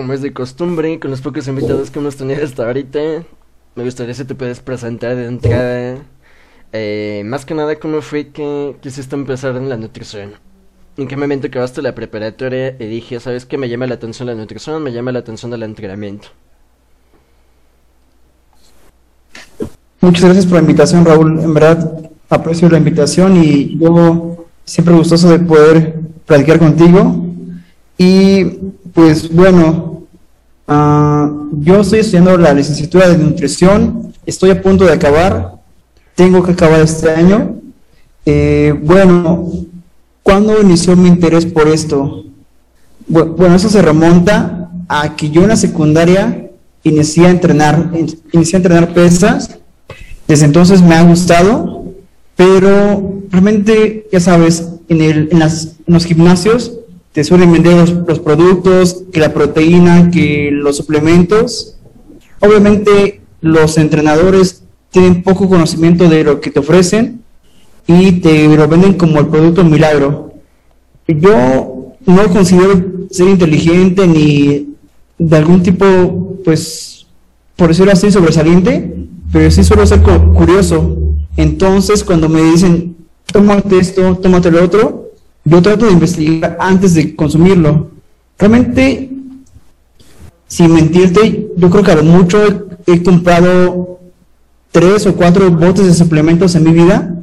como es de costumbre, con los pocos invitados que hemos tenido hasta ahorita, me gustaría si te puedes presentar de entrada. Eh, más que nada, ¿cómo fue que quisiste empezar en la nutrición? ¿En qué momento acabaste la preparatoria y dije, sabes que me llama la atención la nutrición, me llama la atención el entrenamiento? Muchas gracias por la invitación, Raúl. En verdad, aprecio la invitación y yo siempre gustoso de poder platicar contigo. Y pues bueno, uh, yo estoy estudiando la licenciatura de nutrición, estoy a punto de acabar, tengo que acabar este año. Eh, bueno, ¿cuándo inició mi interés por esto? Bueno, eso se remonta a que yo en la secundaria inicié a entrenar, inicié a entrenar pesas, desde entonces me ha gustado, pero realmente, ya sabes, en, el, en, las, en los gimnasios te suelen vender los, productos, que la proteína, que los suplementos. Obviamente los entrenadores tienen poco conocimiento de lo que te ofrecen y te lo venden como el producto milagro. Yo no considero ser inteligente ni de algún tipo, pues, por decirlo así, sobresaliente, pero sí suelo ser curioso. Entonces, cuando me dicen, tómate esto, tómate lo otro, yo trato de investigar antes de consumirlo. Realmente, sin mentirte, yo creo que a lo mucho he comprado tres o cuatro botes de suplementos en mi vida.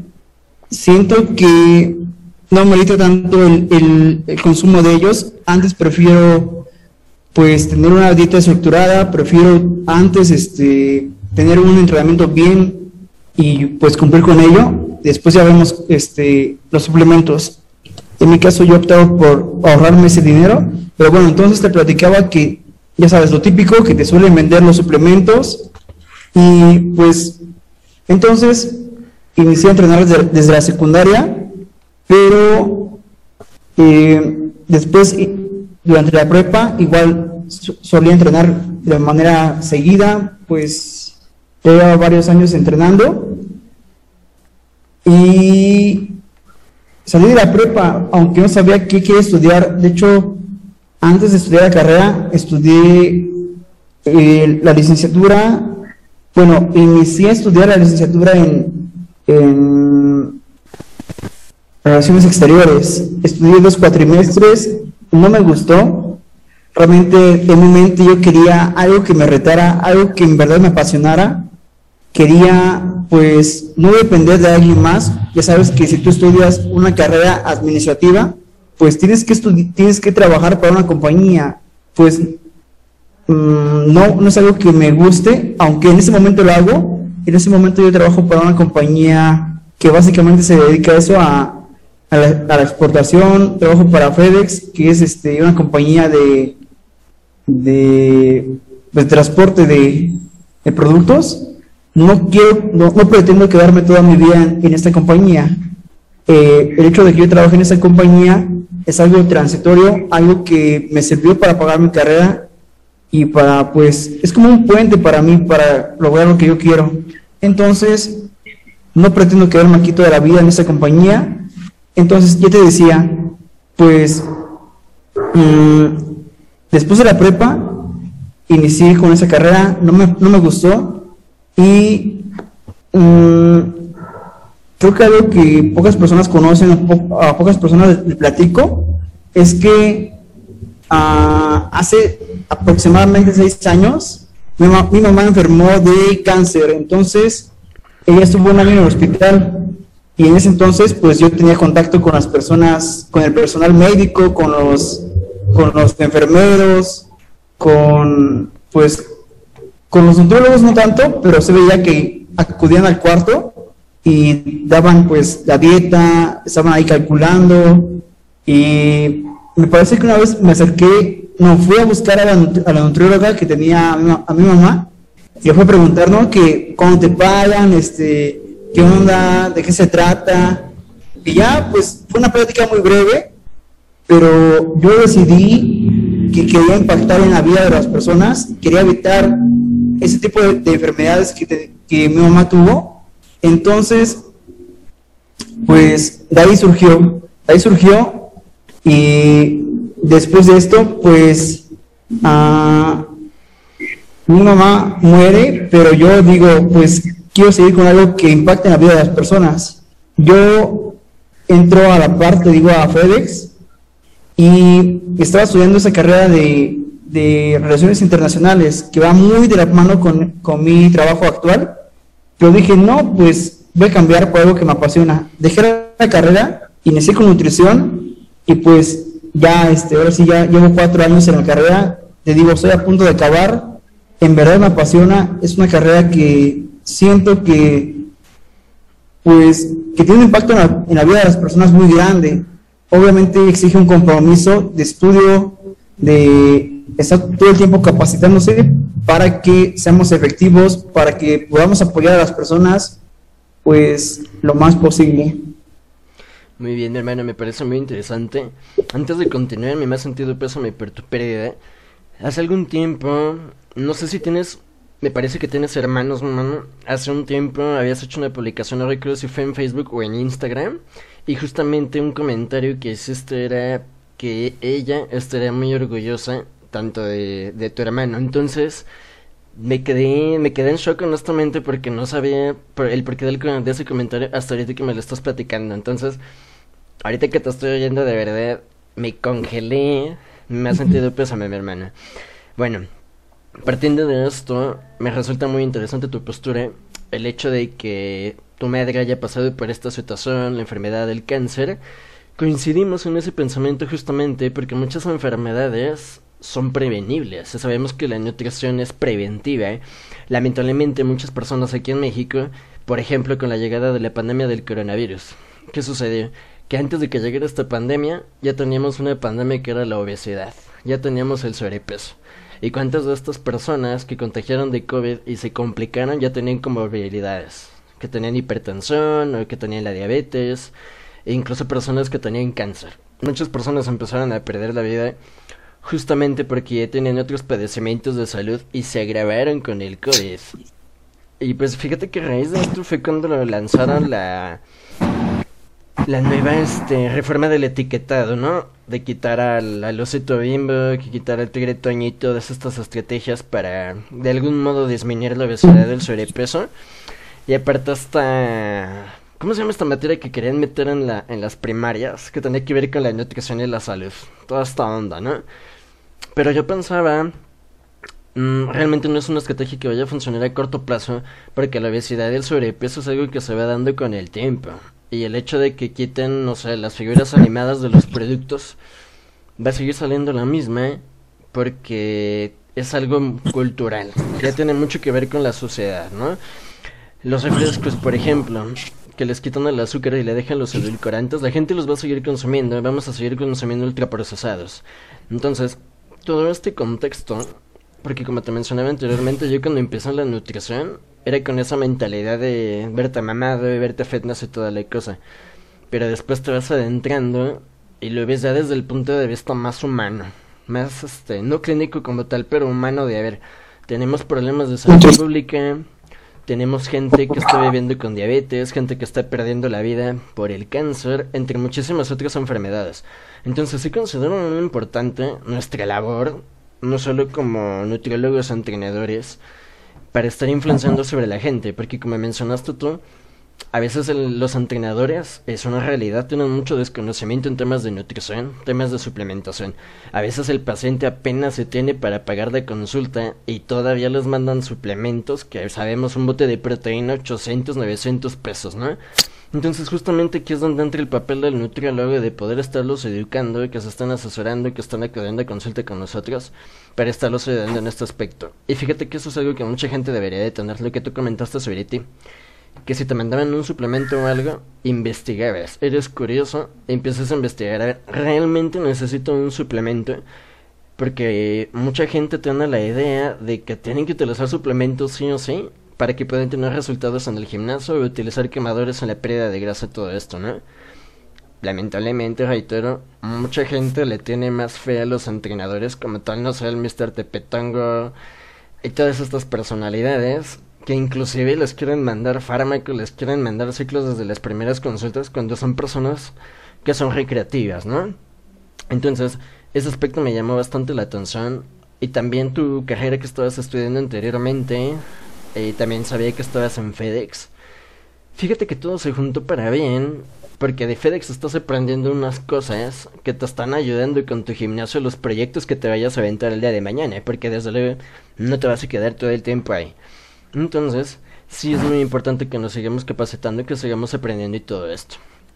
Siento que no merita tanto el, el, consumo de ellos. Antes prefiero pues tener una dieta estructurada, prefiero antes este tener un entrenamiento bien y pues cumplir con ello. Después ya vemos este los suplementos. En mi caso yo he optado por ahorrarme ese dinero, pero bueno, entonces te platicaba que, ya sabes, lo típico, que te suelen vender los suplementos y pues entonces inicié a entrenar desde, la secundaria, pero eh, después, durante la prepa, igual solía entrenar de manera seguida, pues llevaba varios años entrenando y salí de la prepa, aunque no sabía qué quería estudiar. De hecho, antes de estudiar la carrera, estudié eh, la licenciatura. Bueno, inicié a estudiar la licenciatura en, en Relaciones Exteriores. Estudié dos cuatrimestres, no me gustó. Realmente en mi mente yo quería algo que me retara, algo que en verdad me apasionara. Quería pues no depender de alguien más. Ya sabes que si tú estudias una carrera administrativa, pues tienes que tienes que trabajar para una compañía. Pues mm, no, no es algo que me guste, aunque en ese momento lo hago. En ese momento yo trabajo para una compañía que básicamente se dedica a eso, a, a, la, exportación. Trabajo para FedEx, que es este, una compañía de, de, de transporte de productos no quiero, no, pretendo quedarme toda mi vida en, esta compañía. Eh, el hecho de que yo trabaje en esta compañía es algo transitorio, algo que me sirvió para pagar mi carrera y para, pues, es como un puente para mí para lograr lo que yo quiero. Entonces, no pretendo quedarme aquí toda la vida en esta compañía. Entonces, yo te decía, pues, mm, después de la prepa, inicié con esa carrera, no me, no me gustó, y mm, creo que algo que pocas personas conocen, a, pocas personas les, platico, es que ah, hace aproximadamente seis años mi, mi, mamá enfermó de cáncer, entonces ella estuvo un año en el hospital. Y en ese entonces pues yo tenía contacto con las personas, con el personal médico, con los, con los enfermeros, con pues con los nutriólogos no tanto, pero se veía que acudían al cuarto y daban pues la dieta, estaban ahí calculando y me parece que una vez me acerqué, no, fui a buscar a la, nutrióloga que tenía a mi, mamá y fue a preguntar, ¿no? Que cómo te pagan, este, qué onda, de qué se trata. Y ya, pues fue una plática muy breve, pero yo decidí que quería impactar en la vida de las personas, quería evitar ese tipo de, enfermedades que, que, mi mamá tuvo. Entonces, pues de ahí surgió, de ahí surgió y después de esto, pues ah, mi mamá muere, pero yo digo, pues quiero seguir con algo que impacte en la vida de las personas. Yo entro a la parte, digo, a FedEx y estaba estudiando esa carrera de, de relaciones internacionales que va muy de la mano con, con mi trabajo actual. Pero dije, no, pues voy a cambiar por algo que me apasiona. Dejé la carrera, inicié con nutrición y pues ya, este, ahora sí, ya llevo cuatro años en la carrera. Te digo, estoy a punto de acabar. En verdad me apasiona. Es una carrera que siento que, pues, que tiene un impacto en la, en la vida de las personas muy grande. Obviamente exige un compromiso de estudio, de estar todo el tiempo capacitándose para que seamos efectivos, para que podamos apoyar a las personas pues lo más posible. Muy bien, hermano, me parece muy interesante. Antes de continuar, mi más sentido pésame por tu. Hace algún tiempo, no sé si tienes, me parece que tienes hermanos, hermano. Hace un tiempo habías hecho una publicación, no recuerdo si fue en Facebook o en Instagram. Y justamente un comentario que hiciste era que ella estaría muy orgullosa tanto de, de tu hermano. Entonces, me quedé, me quedé en shock honestamente porque no sabía el porqué del, de ese comentario hasta ahorita que me lo estás platicando. Entonces, ahorita que te estoy oyendo de verdad, me congelé, me ha sentido pésame mi hermana. Bueno, partiendo de esto, me resulta muy interesante tu postura, el hecho de que tu madre haya pasado por esta situación, la enfermedad del cáncer. Coincidimos en ese pensamiento justamente porque muchas enfermedades son prevenibles. Sabemos que la nutrición es preventiva. ¿eh? Lamentablemente muchas personas aquí en México, por ejemplo con la llegada de la pandemia del coronavirus, ¿qué sucedió? Que antes de que llegara esta pandemia ya teníamos una pandemia que era la obesidad, ya teníamos el sobrepeso. ¿Y cuántas de estas personas que contagiaron de COVID y se complicaron ya tenían comorbilidades? Que tenían hipertensión o que tenían la diabetes, e incluso personas que tenían cáncer. Muchas personas empezaron a perder la vida justamente porque ya tenían otros padecimientos de salud y se agravaron con el COVID. Y pues fíjate que a raíz de esto fue cuando lo lanzaron la la nueva este reforma del etiquetado, ¿no? De quitar al, al osito bimbo, que quitar al tigre toño y todas estas estrategias para de algún modo disminuir la obesidad del sobrepeso. Y aparte hasta ¿Cómo se llama esta materia que querían meter en la en las primarias? Que tenía que ver con la nutrición y la salud. Toda esta onda, ¿no? Pero yo pensaba, mm, realmente no es una estrategia que vaya a funcionar a corto plazo, porque la obesidad y el sobrepeso es algo que se va dando con el tiempo. Y el hecho de que quiten, no sé, las figuras animadas de los productos, va a seguir saliendo la misma, porque es algo cultural, ya tiene mucho que ver con la sociedad, ¿no? Los refrescos, por ejemplo, que les quitan el azúcar y le dejan los edulcorantes, la gente los va a seguir consumiendo, vamos a seguir consumiendo ultraprocesados. Entonces, todo este contexto, porque como te mencionaba anteriormente, yo cuando empecé la nutrición era con esa mentalidad de verte mamado, de verte fitness y toda la cosa. Pero después te vas adentrando y lo ves ya desde el punto de vista más humano, más este, no clínico como tal, pero humano de a ver, tenemos problemas de salud pública, tenemos gente que está viviendo con diabetes, gente que está perdiendo la vida por el cáncer, entre muchísimas otras enfermedades. Entonces sí considero muy importante nuestra labor, no solo como nutriólogos entrenadores, para estar influenciando sobre la gente, porque como mencionaste tú, a veces los entrenadores es una realidad, tienen mucho desconocimiento en temas de nutrición, temas de suplementación. A veces el paciente apenas se tiene para pagar de consulta y todavía les mandan suplementos que sabemos un bote de proteína 800, 900 pesos, ¿no? Entonces justamente aquí es donde entra el papel del nutriólogo de poder estarlos educando, y que se están asesorando, y que están acudiendo a consulta con nosotros para estarlos ayudando en este aspecto. Y fíjate que eso es algo que mucha gente debería de tener, lo que tú comentaste sobre ti. Que si te mandaban un suplemento o algo, investigabas, eres curioso, empiezas a investigar, ¿realmente necesito un suplemento? Porque mucha gente tiene la idea de que tienen que utilizar suplementos sí o sí, para que puedan tener resultados en el gimnasio y utilizar quemadores en la pérdida de grasa, todo esto, ¿no? Lamentablemente, reitero, mucha gente le tiene más fe a los entrenadores, como tal, no sé, el Mr. Tepetongo y todas estas personalidades que inclusive les quieren mandar fármacos, les quieren mandar ciclos desde las primeras consultas cuando son personas que son recreativas, ¿no? Entonces, ese aspecto me llamó bastante la atención y también tu carrera que estabas estudiando anteriormente, y también sabía que estabas en FedEx. Fíjate que todo se juntó para bien, porque de FedEx estás aprendiendo unas cosas que te están ayudando con tu gimnasio, los proyectos que te vayas a aventar el día de mañana, porque desde luego no te vas a quedar todo el tiempo ahí. Entonces, sí es muy importante que nos sigamos capacitando y que sigamos aprendiendo y todo esto.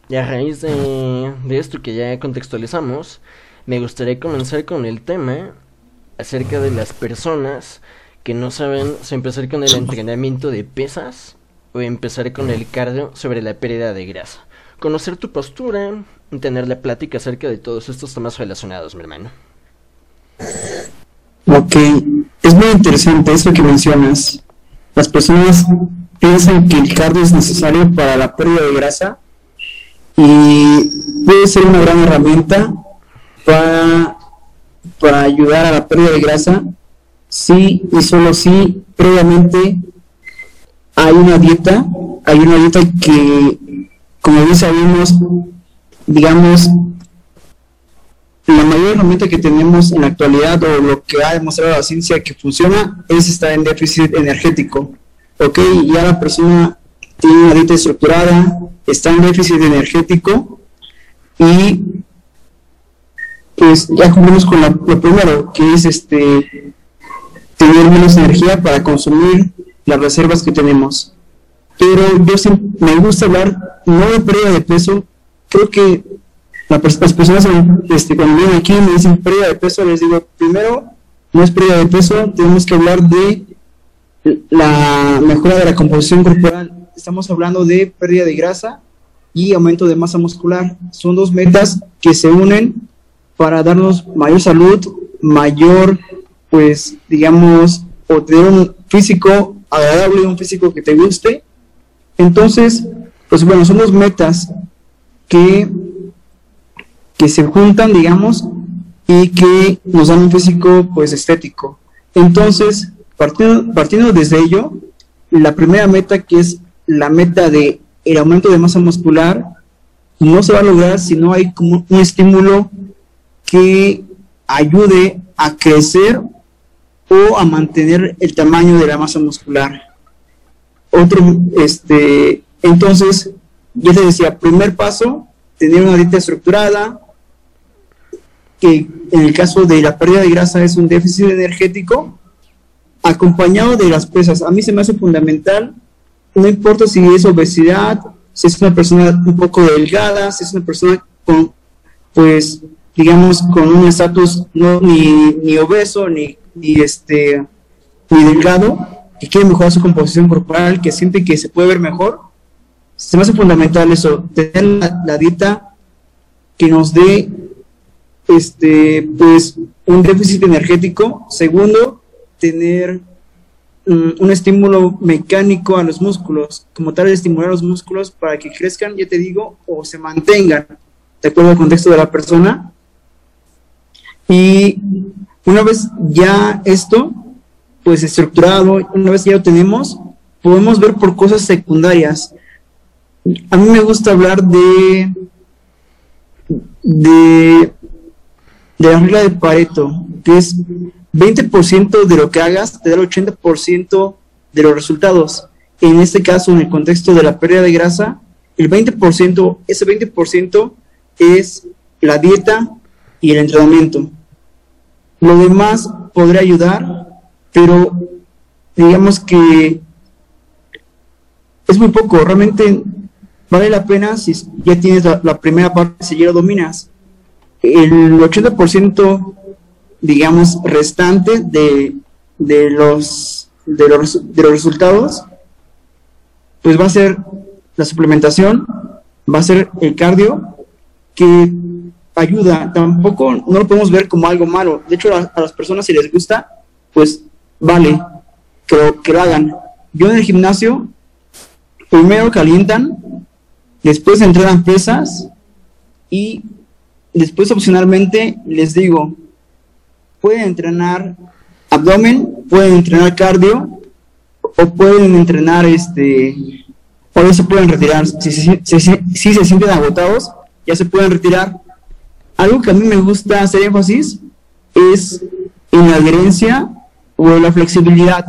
Y a raíz de, de esto que ya contextualizamos, me gustaría comenzar con el tema acerca de las personas que no saben si empezar con el entrenamiento de pesas o empezar con el cardio sobre la pérdida de grasa. Conocer tu postura y tener la plática acerca de todos estos temas relacionados, mi hermano. Ok, es muy interesante eso que mencionas. Las personas piensan que el cardio es necesario para la pérdida de grasa y puede ser una gran herramienta para, para ayudar a la pérdida de grasa si y solo si previamente hay una dieta, hay una dieta que, como bien sabemos, digamos, la mayor herramienta que tenemos en la actualidad o lo que ha demostrado la ciencia que funciona es estar en déficit energético. Ok, ya la persona tiene una dieta estructurada, está en déficit energético y pues ya cumplimos con lo primero, que es este tener menos energía para consumir las reservas que tenemos. Pero yo me gusta hablar no de pérdida de peso, creo que las personas este, cuando vienen aquí me dicen pérdida de peso, les digo, primero, no es pérdida de peso, tenemos que hablar de la mejora de la composición corporal. Estamos hablando de pérdida de grasa y aumento de masa muscular. Son dos metas que se unen para darnos mayor salud, mayor, pues, digamos, o tener un físico agradable, un físico que te guste. Entonces, pues bueno, son dos metas que, que se juntan, digamos, y que nos dan un físico, pues, estético. Entonces, partiendo, partiendo desde ello, la primera meta que es la meta de el aumento de masa muscular no se va a lograr si no hay como un estímulo que ayude a crecer o a mantener el tamaño de la masa muscular. Otro, este, entonces, yo te decía, primer paso, tener una dieta estructurada, que en el caso de la pérdida de grasa es un déficit energético, acompañado de las pesas. A mí se me hace fundamental no importa si es obesidad, si es una persona un poco delgada, si es una persona con, pues, digamos, con un estatus no ni, ni obeso, ni, ni, este, ni delgado, que quiere mejorar su composición corporal, que siente que se puede ver mejor, se me hace fundamental eso, tener la, la dieta que nos dé, este, pues, un déficit energético. Segundo, tener un estímulo mecánico a los músculos, como tal estimular los músculos para que crezcan, ya te digo, o se mantengan, de acuerdo al contexto de la persona. Y una vez ya esto, pues estructurado, una vez ya lo tenemos, podemos ver por cosas secundarias. A mí me gusta hablar de, de, de la regla de Pareto, que es 20% de lo que hagas te da el 80% de los resultados. En este caso, en el contexto de la pérdida de grasa, el 20%, ese 20% es la dieta y el entrenamiento. Lo demás podría ayudar, pero digamos que es muy poco. Realmente vale la pena si ya tienes la, la primera parte, si ya lo dominas. El 80% digamos, restante de, de, los, de, los, de los resultados, pues va a ser la suplementación, va a ser el cardio, que ayuda, tampoco no lo podemos ver como algo malo. De hecho, a, las personas si les gusta, pues vale, que lo, que lo hagan. Yo en el gimnasio, primero calientan, después entrenan pesas y después opcionalmente les digo, pueden entrenar abdomen, pueden entrenar cardio o pueden entrenar este o ya se pueden retirar si, si, se sienten agotados ya se pueden retirar algo que a mí me gusta hacer énfasis es en la adherencia o la flexibilidad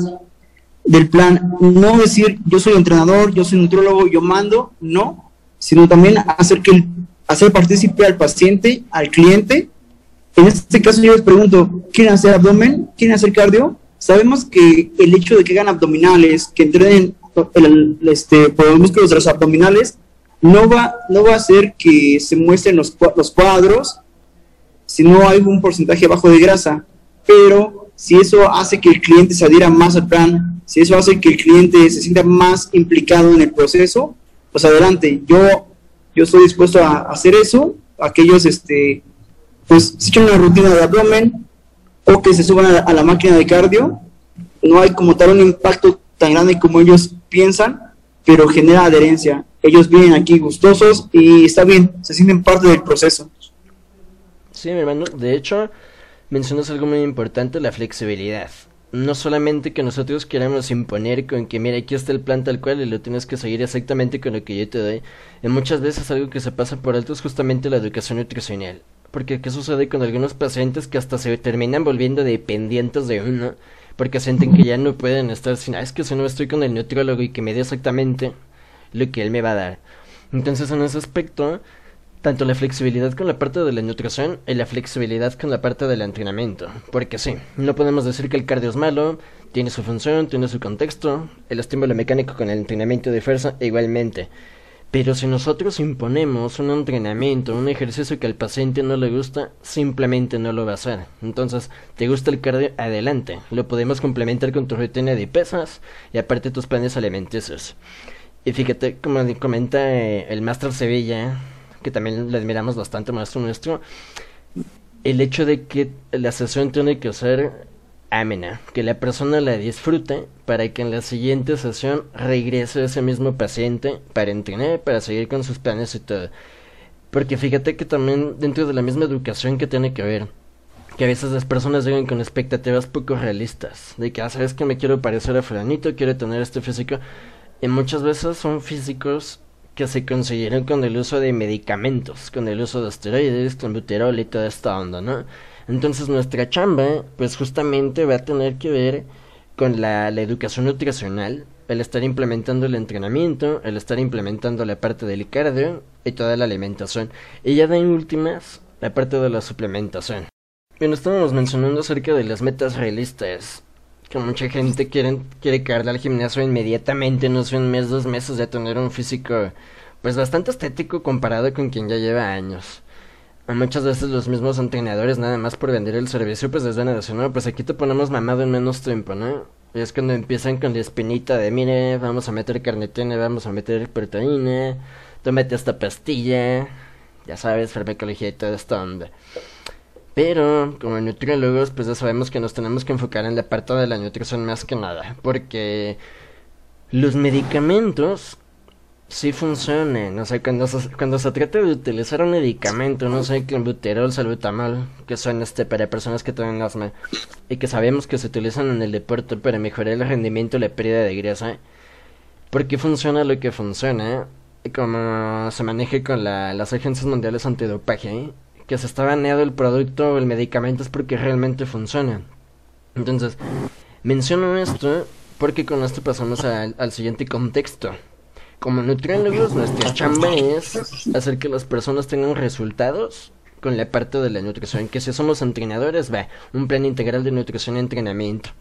del plan. No decir yo soy entrenador, yo soy nutriólogo, yo mando, no, sino también hacer que hacer partícipe al paciente, al cliente. En este caso yo les pregunto, ¿quieren hacer abdomen? ¿Quieren hacer cardio? Sabemos que el hecho de que hagan abdominales, que entrenen este, por los músculos de los abdominales, no va, no va a hacer que se muestren los, los cuadros si no hay un porcentaje bajo de grasa. Pero si eso hace que el cliente se adhiera más al plan, si eso hace que el cliente se sienta más implicado en el proceso, pues adelante. Yo, yo estoy dispuesto a hacer eso. Aquellos, este, pues, se echan una rutina de abdomen o que se suban a la máquina de cardio. No hay como tal un impacto tan grande como ellos piensan, pero genera adherencia. Ellos vienen aquí gustosos y está bien, se sienten parte del proceso. Sí, mi hermano, de hecho, mencionas algo muy importante, la flexibilidad. No solamente que nosotros queramos imponer con que, mira, aquí está el plan tal cual y lo tienes que seguir exactamente con lo que yo te doy. En muchas veces algo que se pasa por alto es justamente la educación nutricional. Porque ¿qué sucede con algunos pacientes que hasta se terminan volviendo dependientes de uno? Porque sienten que ya no pueden estar sin, ah, es que si no estoy con el nutriólogo y que me dé exactamente lo que él me va a dar. Entonces en ese aspecto, tanto la flexibilidad con la parte de la nutrición y la flexibilidad con la parte del entrenamiento. Porque sí, no podemos decir que el cardio es malo, tiene su función, tiene su contexto, el estímulo mecánico con el entrenamiento de fuerza igualmente. Pero si nosotros imponemos un entrenamiento, un ejercicio que al paciente no le gusta, simplemente no lo va a hacer. Entonces, ¿te gusta el cardio? Adelante. Lo podemos complementar con tu rutina de pesas y aparte tus planes alimenticios. Y fíjate, como comenta eh, el Maestro Sevilla, que también le admiramos bastante, maestro nuestro, el hecho de que la sesión tiene que ser amena, que la persona la disfrute para que en la siguiente sesión regrese ese mismo paciente para entrenar, para seguir con sus planes y todo. Porque fíjate que también dentro de la misma educación que tiene que ver, que a veces las personas llegan con expectativas poco realistas, de que, ah, sabes que me quiero parecer a fulanito, quiero tener este físico, y muchas veces son físicos que se consiguieron con el uso de medicamentos, con el uso de esteroides, con buterol y toda esta onda, ¿no? Entonces nuestra chamba, pues justamente va a tener que ver con la, educación nutricional, el estar implementando el entrenamiento, el estar implementando la parte del cardio y toda la alimentación. Y ya de últimas, la parte de la suplementación. Bien, estábamos mencionando acerca de las metas realistas. Que mucha gente quiere, quiere caerle al gimnasio inmediatamente, no sé, un mes, dos meses de tener un físico pues bastante estético comparado con quien ya lleva años muchas veces los mismos entrenadores, nada más por vender el servicio, pues les van a decir, no, pues aquí te ponemos mamado en menos tiempo, ¿no? Y es cuando empiezan con la espinita de, mire, vamos a meter carnitina, vamos a meter proteína, tómate esta pastilla, ya sabes, farmacología y toda esta onda. Pero, como nutriólogos, pues ya sabemos que nos tenemos que enfocar en la parte de la nutrición más que nada, porque los medicamentos sí funcionen. O sea, cuando se, cuando se trata de utilizar un medicamento, no sé, clenbuterol, salbutamol, que son este para personas que tienen asma, y que sabemos que se utilizan en el deporte para mejorar el rendimiento y la pérdida de grasa, porque funciona lo que funciona, como se maneje con la, las agencias mundiales antidopaje, que se está baneado el producto o el medicamento es porque realmente funciona. Entonces, menciono esto porque con esto pasamos al siguiente contexto como nutriólogos, nuestra chamba es hacer que las personas tengan resultados con la parte de la nutrición. Que si somos entrenadores, va, un plan integral de nutrición y entrenamiento.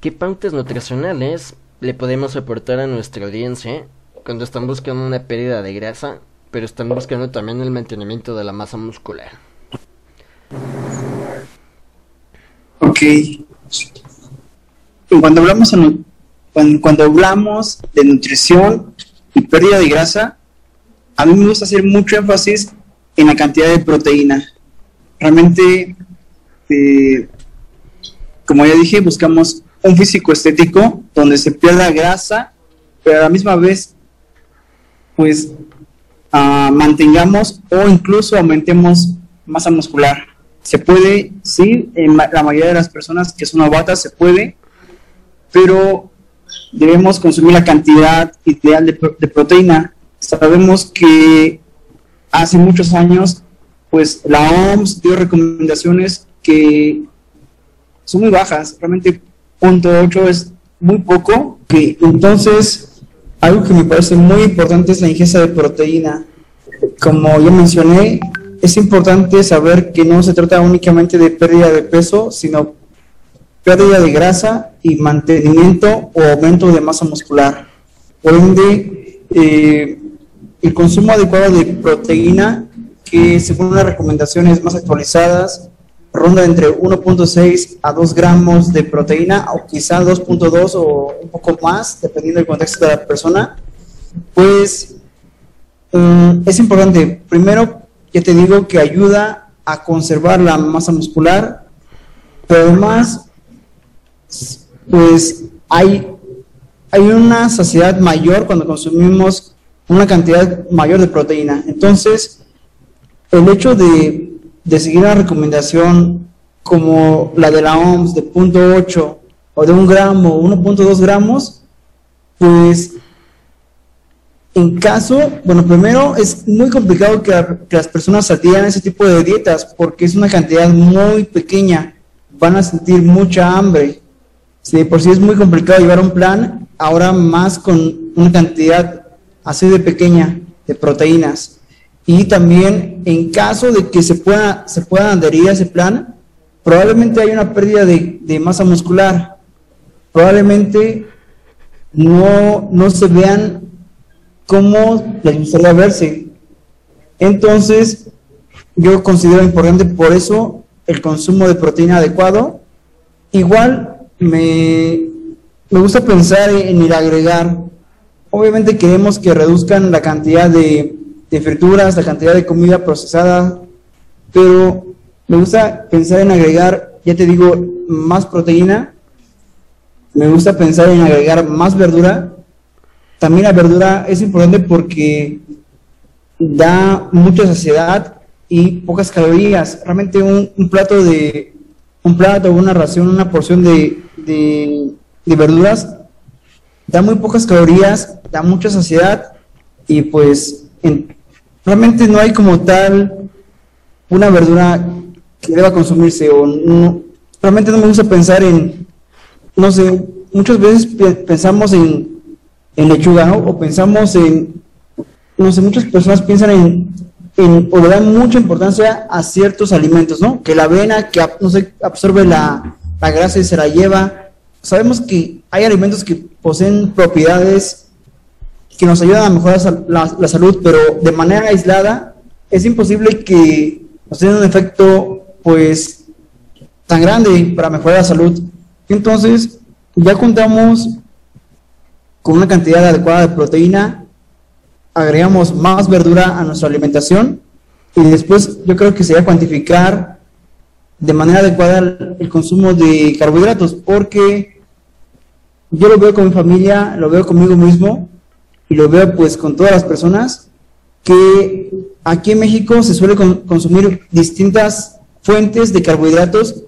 ¿Qué pautas nutricionales le podemos aportar a nuestra audiencia cuando están buscando una pérdida de grasa, pero están buscando también el mantenimiento de la masa muscular? Ok. Cuando hablamos, cuando hablamos de nutrición, y pérdida de grasa, a mí me gusta hacer mucho énfasis en la cantidad de proteína. Realmente, eh, como ya dije, buscamos un físico estético donde se pierda grasa, pero a la misma vez, pues, ah, mantengamos o incluso aumentemos masa muscular. Se puede, sí, en la mayoría de las personas que son novatas se puede, pero debemos consumir la cantidad ideal de, proteína. Sabemos que hace muchos años, pues la OMS dio recomendaciones que son muy bajas, realmente punto .8 es muy poco, que entonces algo que me parece muy importante es la ingesta de proteína. Como ya mencioné, es importante saber que no se trata únicamente de pérdida de peso, sino pérdida de grasa y mantenimiento o aumento de masa muscular. Por ende, eh, el consumo adecuado de proteína, que según las recomendaciones más actualizadas, ronda entre 1.6 a 2 gramos de proteína, o quizá 2.2 o un poco más, dependiendo del contexto de la persona, pues mm, es importante. Primero, ya te digo que ayuda a conservar la masa muscular, pero además, pues hay, hay una saciedad mayor cuando consumimos una cantidad mayor de proteína. Entonces, el hecho de, seguir una recomendación como la de la OMS de 0.8 o de un gramo, 1.2 gramos, pues en caso, bueno, primero es muy complicado que, las personas adhieran ese tipo de dietas porque es una cantidad muy pequeña, van a sentir mucha hambre. Si por sí es muy complicado llevar un plan, ahora más con una cantidad así de pequeña de proteínas. Y también en caso de que se pueda, se puedan adherir a ese plan, probablemente hay una pérdida de, masa muscular. Probablemente no, no se vean como les gustaría verse. Entonces, yo considero importante por eso el consumo de proteína adecuado. Igual me, me gusta pensar en el agregar Obviamente queremos que reduzcan la cantidad de, frituras, la cantidad de comida procesada, pero me gusta pensar en agregar, ya te digo, más proteína, me gusta pensar en agregar más verdura. También la verdura es importante porque da mucha saciedad y pocas calorías. Realmente un, plato de un plato, una ración, una porción de, de, de verduras da muy pocas calorías, da mucha saciedad y pues realmente no hay como tal una verdura que deba consumirse o no, realmente no me gusta pensar en, no sé, muchas veces pensamos en, en lechuga, ¿no? O pensamos en, no sé, muchas personas piensan en, en, o le dan mucha importancia a ciertos alimentos, ¿no? Que la avena, que, no sé, absorbe la, la grasa y se la lleva, sabemos que hay alimentos que poseen propiedades que nos ayudan a mejorar la, salud, pero de manera aislada es imposible que nos tengan un efecto pues tan grande para mejorar la salud. Entonces, ya contamos con una cantidad adecuada de proteína, agregamos más verdura a nuestra alimentación y después yo creo que sería cuantificar de manera adecuada el consumo de carbohidratos, porque yo lo veo con mi familia, lo veo conmigo mismo y lo veo pues con todas las personas que aquí en México se suele consumir distintas fuentes de carbohidratos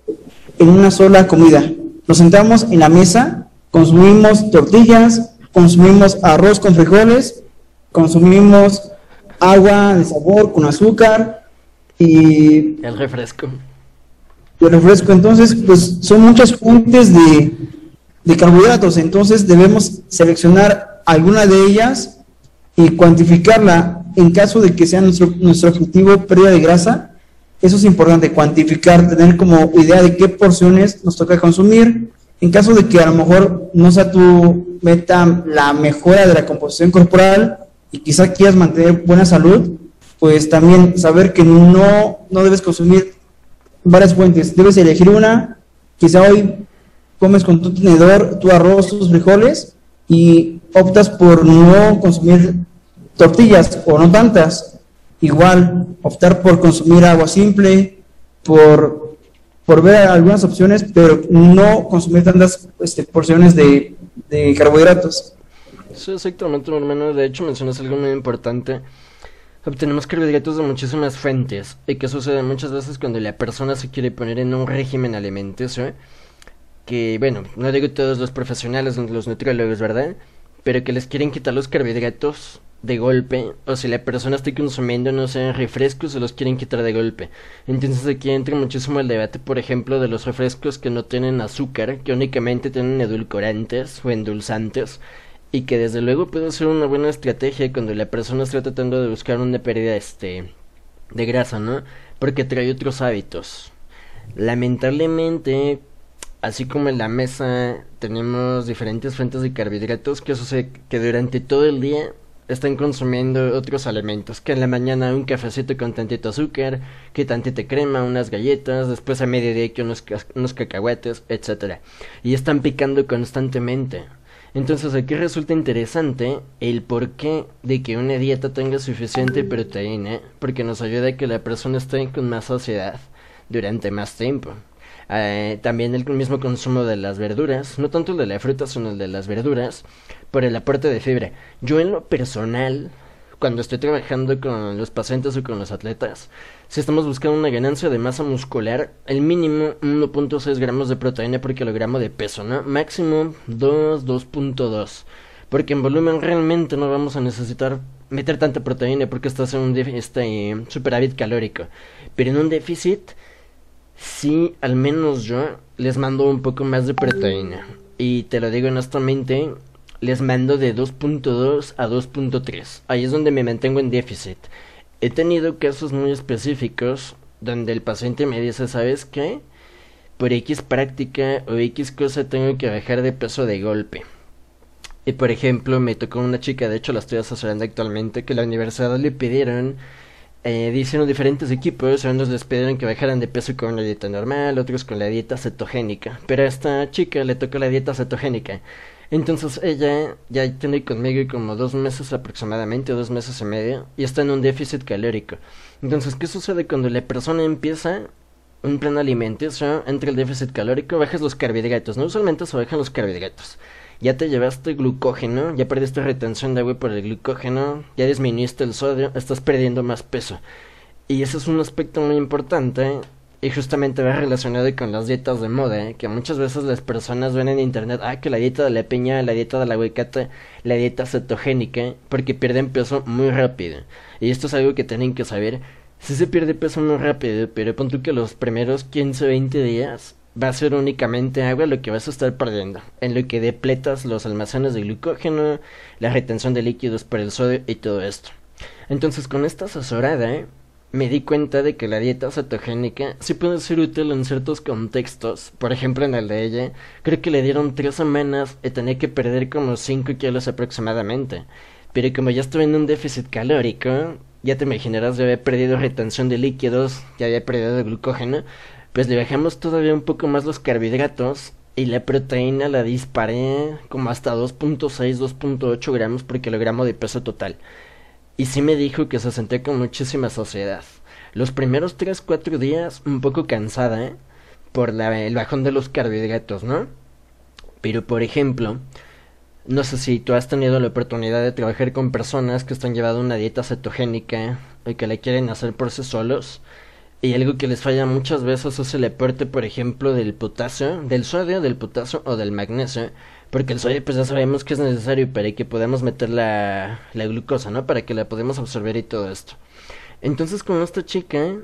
en una sola comida. Nos sentamos en la mesa, consumimos tortillas, consumimos arroz con frijoles, consumimos agua de sabor con azúcar y... El refresco el refresco. Entonces, pues son muchas fuentes de, de carbohidratos. Entonces debemos seleccionar alguna de ellas y cuantificarla en caso de que sea nuestro, objetivo pérdida de grasa. Eso es importante, cuantificar, tener como idea de qué porciones nos toca consumir. En caso de que a lo mejor no sea tu meta la mejora de la composición corporal y quizá quieras mantener buena salud, pues también saber que no, no debes consumir varias fuentes. Debes elegir una. Quizá hoy comes con tu tenedor tu arroz, tus frijoles y optas por no consumir tortillas o no tantas. Igual, optar por consumir agua simple, por, por ver algunas opciones, pero no consumir tantas este, porciones de, de carbohidratos. Sí, exactamente, mi hermano. De hecho, mencionas algo muy importante Obtenemos carbohidratos de muchísimas fuentes. ¿Y qué sucede muchas veces cuando la persona se quiere poner en un régimen alimenticio? Que, bueno, no digo todos los profesionales, los nutriólogos, ¿verdad? Pero que les quieren quitar los carbohidratos de golpe o si la persona está consumiendo, no sé, refrescos se los quieren quitar de golpe. Entonces aquí entra muchísimo el debate, por ejemplo, de los refrescos que no tienen azúcar, que únicamente tienen edulcorantes o endulzantes y que desde luego puede ser una buena estrategia cuando la persona está tratando de buscar una pérdida este de grasa, ¿no? Porque trae otros hábitos. Lamentablemente, así como en la mesa tenemos diferentes fuentes de carbohidratos, que eso que durante todo el día están consumiendo otros alimentos, que en la mañana un cafecito con tantito azúcar, que tantita crema, unas galletas, después a mediodía que unos, unos cacahuetes, etcétera, y están picando constantemente. Entonces aquí resulta interesante el porqué de que una dieta tenga suficiente proteína, porque nos ayuda a que la persona esté con más saciedad durante más tiempo. Eh, también el mismo consumo de las verduras, no tanto el de la fruta, sino el de las verduras, por el aporte de fibra. Yo en lo personal, cuando estoy trabajando con los pacientes o con los atletas, si estamos buscando una ganancia de masa muscular, el mínimo 1.6 gramos de proteína por kilogramo de peso, ¿no? Máximo 2, 2.2. Porque en volumen realmente no vamos a necesitar meter tanta proteína porque estás en un este, superávit calórico. Pero en un déficit sí, al menos yo les mando un poco más de proteína. Y te lo digo honestamente, les mando de 2.2 a 2.3. Ahí es donde me mantengo en déficit. He tenido casos muy específicos donde el paciente me dice, ¿sabes qué? Por X práctica o X cosa tengo que bajar de peso de golpe. Y por ejemplo, me tocó una chica, de hecho la estoy asesorando actualmente, que la universidad le pidieron eh, hicieron diferentes equipos, unos les pidieron que bajaran de peso con la dieta normal, otros con la dieta cetogénica, pero a esta chica le tocó la dieta cetogénica. Entonces ella ya tiene conmigo como dos meses aproximadamente, dos meses y medio, y está en un déficit calórico. Entonces, ¿qué sucede cuando la persona empieza un plan alimenticio, entre el déficit calórico, bajas los carbohidratos, no usualmente se bajan los carbohidratos ya te llevaste glucógeno, ya perdiste retención de agua por el glucógeno, ya disminuiste el sodio, estás perdiendo más peso. Y ese es un aspecto muy importante y justamente va relacionado con las dietas de moda, ¿eh? que muchas veces las personas ven en internet, ah, que la dieta de la piña, la dieta de la aguacate, la dieta cetogénica, porque pierden peso muy rápido. Y esto es algo que tienen que saber. Si se pierde peso muy rápido, pero pon tú que los primeros 15 o 20 días va a ser únicamente agua lo que vas a estar perdiendo, en lo que depletas los almacenes de glucógeno, la retención de líquidos por el sodio y todo esto. Entonces con esta asesorada me di cuenta de que la dieta cetogénica sí puede ser útil en ciertos contextos, por ejemplo en el de ella, creo que le dieron tres semanas y tenía que perder como 5 kilos aproximadamente, pero como ya estuve en un déficit calórico, ya te imaginarás, ya había perdido retención de líquidos, ya había perdido glucógeno, pues le bajamos todavía un poco más los carbohidratos y la proteína la disparé como hasta 2.6, 2.8 gramos por kilogramo de peso total. Y sí me dijo que se sentía con muchísima saciedad. Los primeros 3-4 días un poco cansada, ¿eh? Por la, el bajón de los carbohidratos, ¿no? Pero por ejemplo, no sé si tú has tenido la oportunidad de trabajar con personas que están llevando una dieta cetogénica y que la quieren hacer por sí solos y algo que les falla muchas veces es el aporte, por ejemplo, del potasio, del sodio, del potasio o del magnesio. Porque el sodio, pues ya sabemos que es necesario para que podamos meter la, la glucosa, ¿no? Para que la podamos absorber y todo esto. Entonces, con esta chica,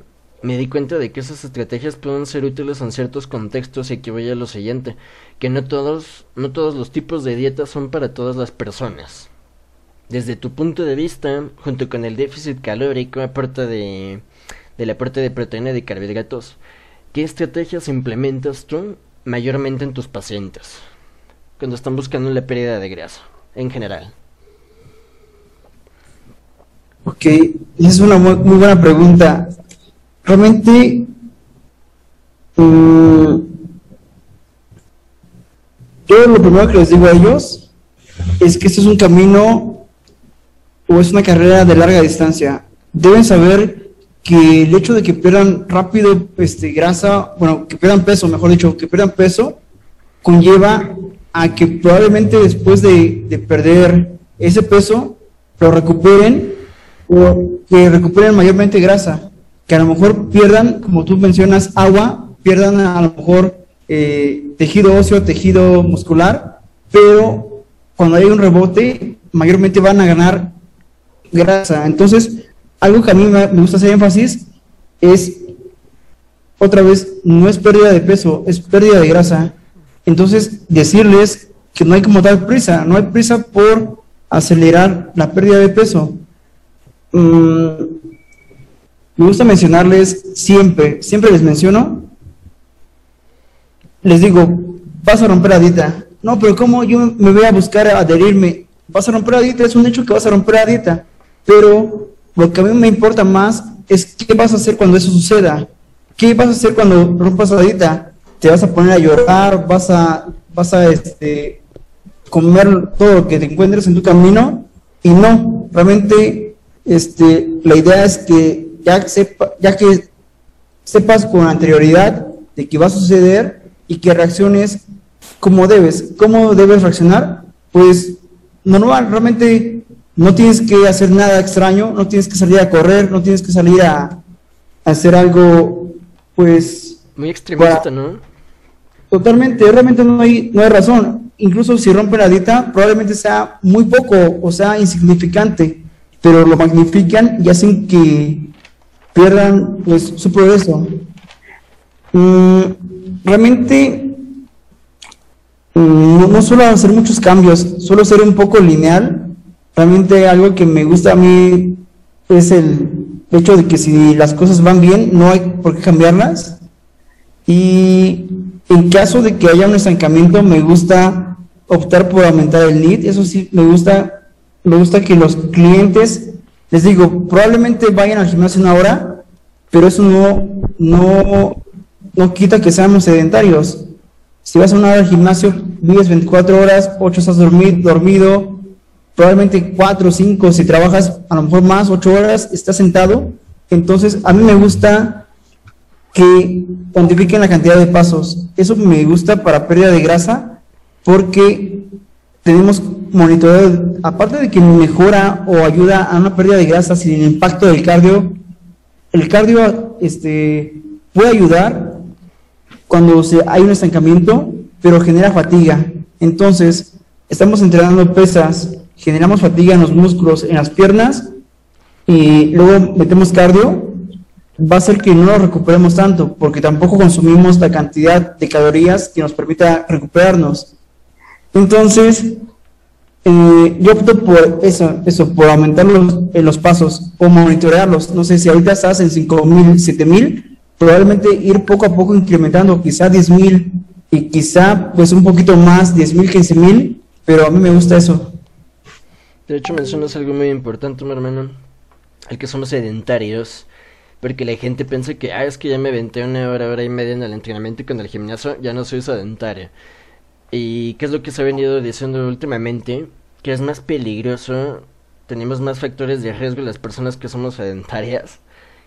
me di cuenta de que esas estrategias pueden ser útiles en ciertos contextos y aquí voy a lo siguiente, que no todos, no todos los tipos de dietas son para todas las personas. Desde tu punto de vista, junto con el déficit calórico, aporta de del aporte de proteína de carbohidratos, ¿qué estrategias implementas tú mayormente en tus pacientes cuando están buscando la pérdida de grasa en general? Ok, es una muy, buena pregunta. Realmente, mm, yo lo primero que les digo a ellos es que esto es un camino o es una carrera de larga distancia. Deben saber que el hecho de que pierdan rápido este, grasa, bueno, que pierdan peso, mejor dicho, que pierdan peso, conlleva a que probablemente después de, perder ese peso, lo recuperen o que recuperen mayormente grasa, que a lo mejor pierdan, como tú mencionas, agua, pierdan a lo mejor eh, tejido óseo, tejido muscular, pero cuando hay un rebote, mayormente van a ganar grasa. Entonces, algo que a mí me gusta hacer énfasis es, otra vez, no es pérdida de peso, es pérdida de grasa. Entonces, decirles que no hay como dar prisa, no hay prisa por acelerar la pérdida de peso. Mm, me gusta mencionarles siempre, siempre les menciono, les digo, vas a romper la dieta. No, pero ¿cómo yo me voy a buscar adherirme? Vas a romper la dieta, es un hecho que vas a romper la dieta. Pero lo que a mí me importa más es qué vas a hacer cuando eso suceda. ¿Qué vas a hacer cuando rompas la dieta? ¿Te vas a poner a llorar? ¿Vas a, vas a este, comer todo lo que te encuentres en tu camino? Y no, realmente este, la idea es que ya, sepa, ya que sepas con anterioridad de que va a suceder y que reacciones como debes. ¿Cómo debes reaccionar? Pues normal, realmente no tienes que hacer nada extraño, no tienes que salir a correr, no tienes que salir a, hacer algo, pues... Muy extremista, ¿no? Totalmente, realmente no hay, no hay razón. Incluso si rompe la dieta, probablemente sea muy poco o sea insignificante, pero lo magnifican y hacen que pierdan pues su progreso. Mm, realmente mm, no, suelo hacer muchos cambios, suelo ser un poco lineal. Realmente algo que me gusta a mí es el hecho de que si las cosas van bien, no hay por qué cambiarlas. Y en caso de que haya un estancamiento, me gusta optar por aumentar el lead. Eso sí, me gusta, me gusta que los clientes, les digo, probablemente vayan al gimnasio una hora, pero eso no, no, no quita que seamos sedentarios. Si vas a una hora al gimnasio, vives 24 horas, 8 estás dormido, dormido probablemente 4 o 5, si trabajas a lo mejor más, 8 horas, estás sentado. Entonces, a mí me gusta que cuantifiquen la cantidad de pasos. Eso me gusta para pérdida de grasa porque tenemos monitoreo, aparte de que mejora o ayuda a una pérdida de grasa sin el impacto del cardio, el cardio este, puede ayudar cuando se, hay un estancamiento, pero genera fatiga. Entonces, estamos entrenando pesas, generamos fatiga en los músculos, en las piernas, y luego metemos cardio, va a ser que no lo recuperemos tanto, porque tampoco consumimos la cantidad de calorías que nos permita recuperarnos. Entonces, eh, yo opto por eso, eso, por aumentar los, eh, los pasos o monitorearlos. No sé si ahorita estás en 5000, 7000, probablemente ir poco a poco incrementando, quizá 10 mil y quizá pues un poquito más, 10 mil, 15 mil, pero a mí me gusta eso. De hecho mencionas algo muy importante, mi hermano, el que somos sedentarios, porque la gente piensa que, ah, es que ya me aventé una hora, hora y media en el entrenamiento y con el gimnasio ya no soy sedentario. ¿Y qué es lo que se ha venido diciendo últimamente? Que es más peligroso, tenemos más factores de riesgo las personas que somos sedentarias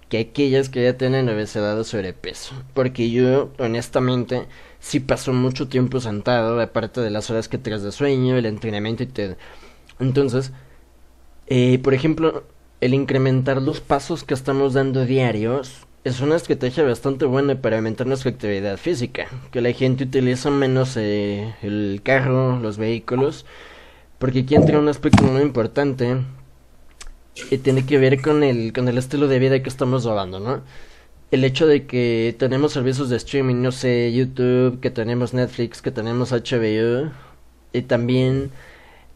que aquellas que ya tienen obesidad o sobrepeso. Porque yo, honestamente, sí paso mucho tiempo sentado, aparte de las horas que tras de sueño, el entrenamiento y todo. Entonces, eh, por ejemplo, el incrementar los pasos que estamos dando diarios es una estrategia bastante buena para aumentar nuestra actividad física. Que la gente utiliza menos eh, el carro, los vehículos. Porque aquí entra un aspecto muy importante y tiene que ver con el, con el estilo de vida que estamos llevando, ¿no? El hecho de que tenemos servicios de streaming, no sé, YouTube, que tenemos Netflix, que tenemos HBO, y también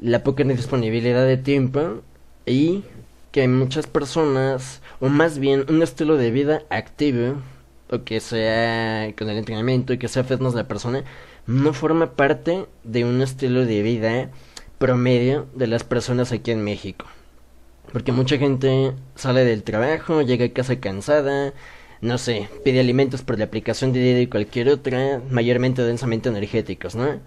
la poca disponibilidad de tiempo, y que muchas personas, o más bien un estilo de vida activo, o que sea con el entrenamiento y que sea fitness la persona, no forma parte de un estilo de vida promedio de las personas aquí en México. Porque mucha gente sale del trabajo, llega a casa cansada, no sé, pide alimentos por la aplicación de Didi y cualquier otra, mayormente densamente energéticos, ¿no?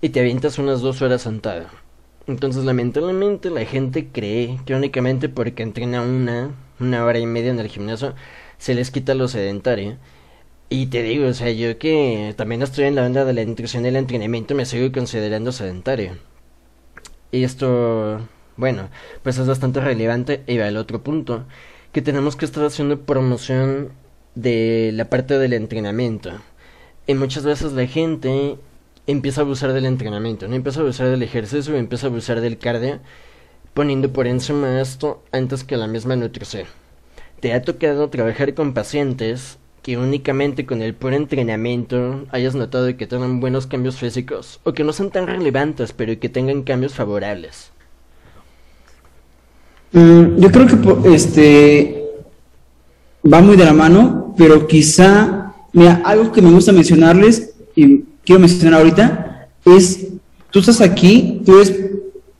Y te avientas unas dos horas sentado. Entonces, lamentablemente, la gente cree que únicamente porque entrena una, una hora y media en el gimnasio, se les quita lo sedentario. Y te digo, o sea, yo que también estoy en la onda de la nutrición y el entrenamiento, me sigo considerando sedentario. Y esto bueno, pues es bastante relevante y va el otro punto, que tenemos que estar haciendo promoción de la parte del entrenamiento. Y muchas veces la gente empieza a abusar del entrenamiento, no empieza a abusar del ejercicio, empieza a abusar del cardio, poniendo por encima esto antes que la misma nutrición. ¿Te ha tocado trabajar con pacientes que únicamente con el puro entrenamiento hayas notado que tengan buenos cambios físicos o que no son tan relevantes pero que tengan cambios favorables? Mm, yo creo que este va muy de la mano, pero quizá, mira, algo que me gusta mencionarles y quiero mencionar ahorita es, tú estás aquí, tú eres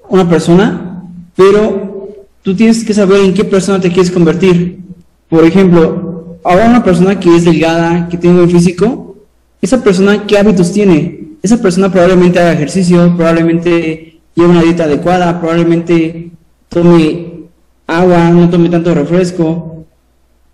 una persona, pero tú tienes que saber en qué persona te quieres convertir. Por ejemplo, ahora una persona que es delgada, que tiene buen físico, esa persona, ¿qué hábitos tiene? Esa persona probablemente haga ejercicio, probablemente lleve una dieta adecuada, probablemente tome agua, no tome tanto refresco.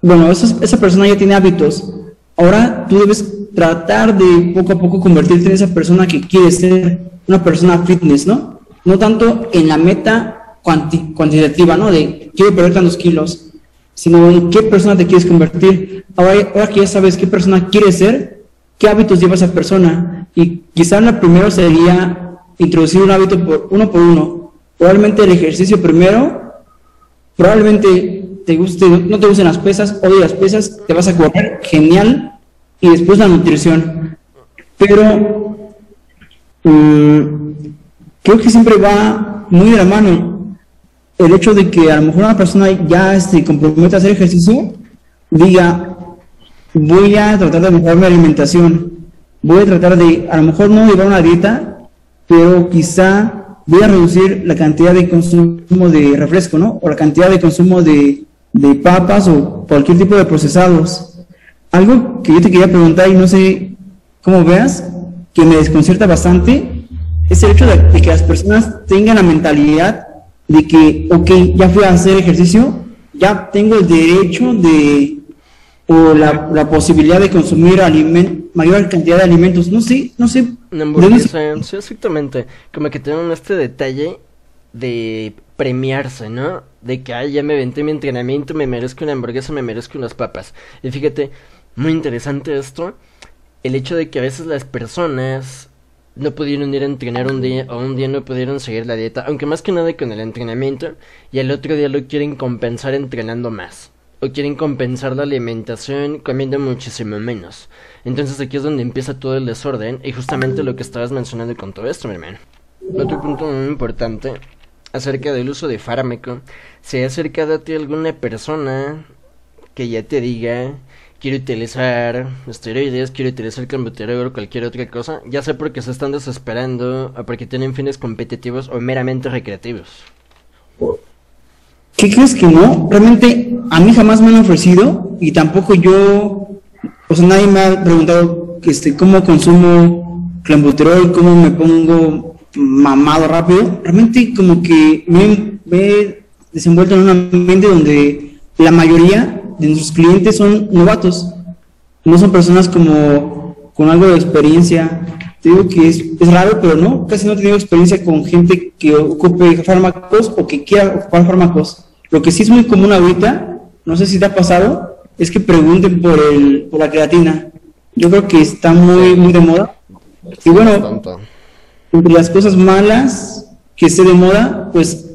Bueno, esa persona ya tiene hábitos. Ahora tú debes tratar de poco a poco convertirte en esa persona que quieres ser, una persona fitness, ¿no? No tanto en la meta cuantitativa, ¿no? De quiero perder tantos kilos, sino en qué persona te quieres convertir. Ahora, que ya sabes qué persona quieres ser, qué hábitos lleva esa persona. Y quizá lo primero sería introducir un hábito por, uno por uno. Probablemente el ejercicio primero, probablemente te guste, no te gusten las pesas, odio las pesas, te vas a correr, genial, y después la nutrición. Pero mm, creo que siempre va muy de la mano el hecho de que a lo mejor una persona ya se compromete a hacer ejercicio, diga, voy a tratar de mejorar mi alimentación, voy a tratar de, a lo mejor no llevar una dieta, pero quizá voy a reducir la cantidad de consumo de refresco, ¿no? O la cantidad de consumo de, de papas o cualquier tipo de procesados. Algo que yo te quería preguntar y no sé cómo veas, que me desconcierta bastante, es el hecho de que las personas tengan la mentalidad de que, ok, ya fui a hacer ejercicio, ya tengo el derecho de, o la, la posibilidad de consumir aliment, mayor cantidad de alimentos, no sé, no sé. sí, exactamente, como que tienen este detalle de premiarse, ¿no? De que, ay, ya me venté mi entrenamiento, me merezco una hamburguesa, me merezco unas papas. Y fíjate, muy interesante esto, el hecho de que a veces las personas no pudieron ir a entrenar un día o un día no pudieron seguir la dieta, aunque más que nada con el entrenamiento, y el otro día lo quieren compensar entrenando más. O quieren compensar la alimentación comiendo muchísimo menos. Entonces aquí es donde empieza todo el desorden y justamente lo que estabas mencionando con todo esto, mi hermano. Otro punto muy importante acerca del uso de fármaco. Si ha acercado a ti alguna persona que ya te diga quiero utilizar esteroides, quiero utilizar clenbuterol o cualquier otra cosa, ya sea porque se están desesperando o porque tienen fines competitivos o meramente recreativos. ¿Qué crees que no? Realmente a mí jamás me han ofrecido y tampoco yo, o sea, nadie me ha preguntado este, cómo consumo clenbuterol, cómo me pongo mamado rápido. Realmente como que me, me he desenvuelto en un ambiente donde la mayoría de nuestros clientes son novatos, no son personas como con algo de experiencia. Te digo que es, es raro, pero no, casi no he tenido experiencia con gente que ocupe fármacos o que quiera ocupar fármacos. Lo que sí es muy común ahorita, no sé si te ha pasado, es que pregunten por, el, por la creatina. Yo creo que está muy, muy de moda. Y bueno, entre las cosas malas que esté de moda, pues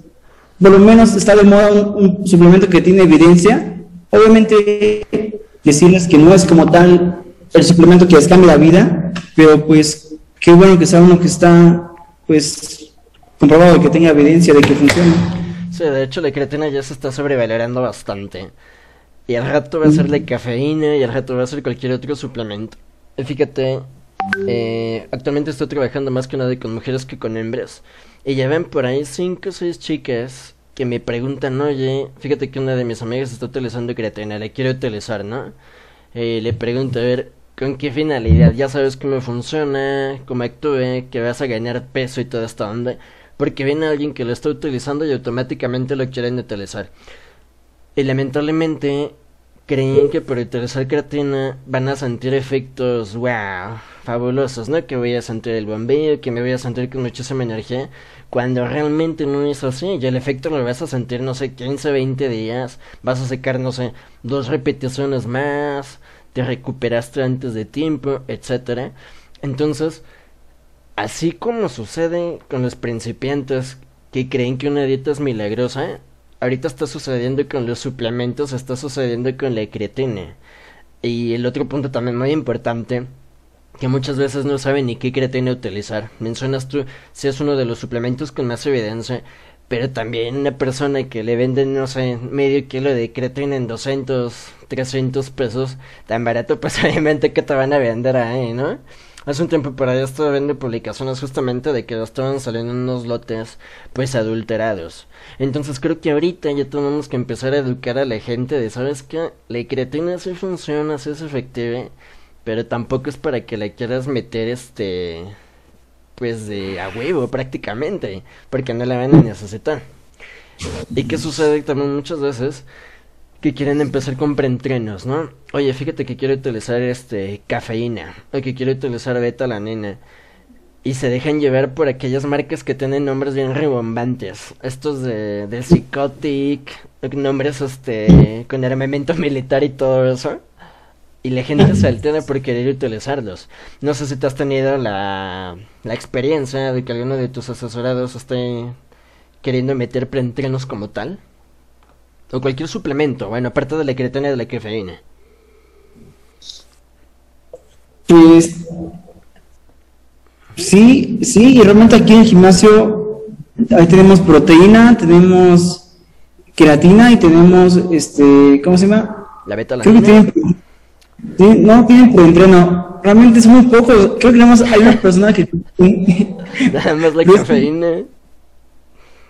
por lo menos está de moda un suplemento que tiene evidencia Obviamente decirles que no es como tal el suplemento que les cambia la vida, pero pues qué bueno que sea uno que está pues comprobado que tenga evidencia de que funciona. Sí, de hecho la creatina ya se está sobrevalorando bastante. Y al rato va a ser la cafeína y al rato va a ser cualquier otro suplemento. Fíjate, eh, actualmente estoy trabajando más que nada con mujeres que con hombres. Y ya ven por ahí cinco o seis chicas que me preguntan, oye, fíjate que una de mis amigas está utilizando creatina, le quiero utilizar, ¿no? Eh, le pregunto, a ver, ¿con qué finalidad? Ya sabes cómo funciona, cómo actúe, que vas a ganar peso y toda esta onda. Porque viene alguien que lo está utilizando y automáticamente lo quieren utilizar. Y lamentablemente creen que por utilizar creatina van a sentir efectos, wow, fabulosos, ¿no? Que voy a sentir el bombeo, que me voy a sentir con muchísima energía cuando realmente no es así y el efecto lo vas a sentir no sé 15 20 días vas a sacar no sé dos repeticiones más te recuperaste antes de tiempo etcétera entonces así como sucede con los principiantes que creen que una dieta es milagrosa, ahorita está sucediendo con los suplementos, está sucediendo con la creatina. Y el otro punto también muy importante, que muchas veces no saben ni qué creatina utilizar. Mencionas tú, si es uno de los suplementos con más evidencia, pero también una persona que le venden, no sé, medio kilo de creatina en 200, 300 pesos, tan barato, pues obviamente que te van a vender ahí, ¿no? Hace un tiempo por ahí estaba viendo publicaciones justamente de que estaban saliendo unos lotes pues adulterados. Entonces creo que ahorita ya tenemos que empezar a educar a la gente de, ¿sabes qué? La creatina sí funciona, sí es efectiva, pero tampoco es para que la quieras meter este pues de a huevo prácticamente, porque no la van a necesitar. ¿Y qué sucede también muchas veces? Que quieren empezar con preentrenos, ¿no? Oye, fíjate que quiero utilizar este cafeína, o que quiero utilizar beta nena Y se dejan llevar por aquellas marcas que tienen nombres bien rebombantes. Estos de, de Psychotic, nombres este con armamento militar y todo eso. Y la gente se altera por querer utilizarlos. No sé si te has tenido la, la experiencia de que alguno de tus asesorados esté queriendo meter preentrenos como tal. O cualquier suplemento, bueno, aparte de la creatina y de la cafeína. Pues sí, sí, y realmente aquí en el gimnasio ahí tenemos proteína, tenemos creatina y tenemos este, ¿cómo se llama? La beta Creo que tienen, no tienen preentreno. Realmente es muy poco. Creo que nada más hay una persona que nada más la cafeína.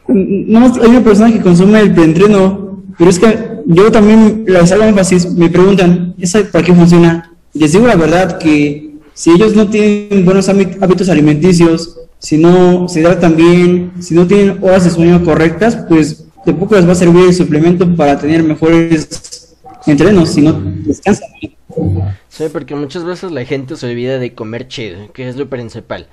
Nada más hay una persona que consume el preentreno pero es que yo también les hago énfasis, me preguntan, ¿esa para qué funciona? Les digo la verdad que si ellos no tienen buenos hábitos alimenticios, si no se hidratan bien, si no tienen horas de sueño correctas, pues de poco les va a servir el suplemento para tener mejores entrenos, si no descansan. Sí, porque muchas veces la gente se olvida de comer chido, que es lo principal.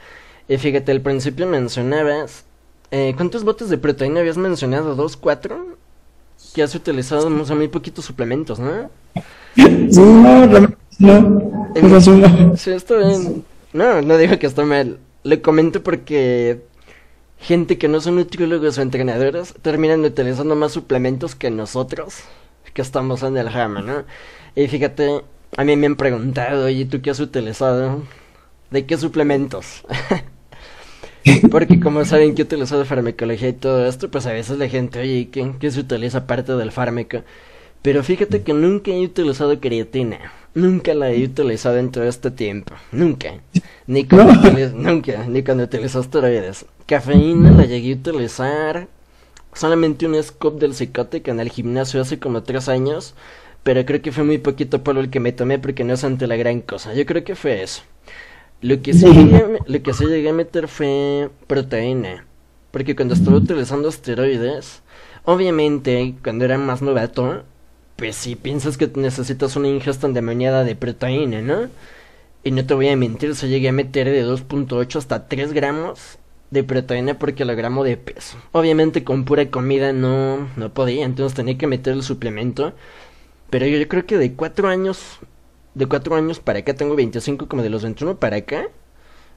Y fíjate, al principio mencionabas, eh, ¿cuántos botes de proteína habías mencionado? ¿Dos, cuatro? Que has utilizado muy poquitos suplementos, ¿no? No, no, no. Sí, está bien. No, no digo que está mal. Le comento porque gente que no son nutriólogos o entrenadores terminan utilizando más suplementos que nosotros, que estamos en el rama, ¿no? Y fíjate, a mí me han preguntado, oye, ¿tú qué has utilizado? ¿De qué suplementos? Porque como saben que he utilizado farmacología y todo esto, pues a veces la gente, oye, ¿qué, se utiliza parte del fármaco? Pero fíjate que nunca he utilizado creatina. Nunca la he utilizado en todo este tiempo. Nunca. Ni cuando, nunca, ni cuando utilizo esteroides. Cafeína la llegué a utilizar. Solamente un scope del psicótico en el gimnasio hace como tres años. Pero creo que fue muy poquito polvo el que me tomé porque no es ante la gran cosa. Yo creo que fue eso. Lo que sí llegué, lo que sí llegué a meter fue proteína. Porque cuando estaba utilizando esteroides, obviamente cuando era más novato, pues si piensas que necesitas una ingesta endemoniada de proteína, ¿no? Y no te voy a mentir, se llegué a meter de 2.8 hasta 3 gramos de proteína por kilogramo de peso. Obviamente con pura comida no, no podía, entonces tenía que meter el suplemento. Pero yo, yo creo que de 4 años de 4 años para acá, tengo 25 como de los 21 para acá,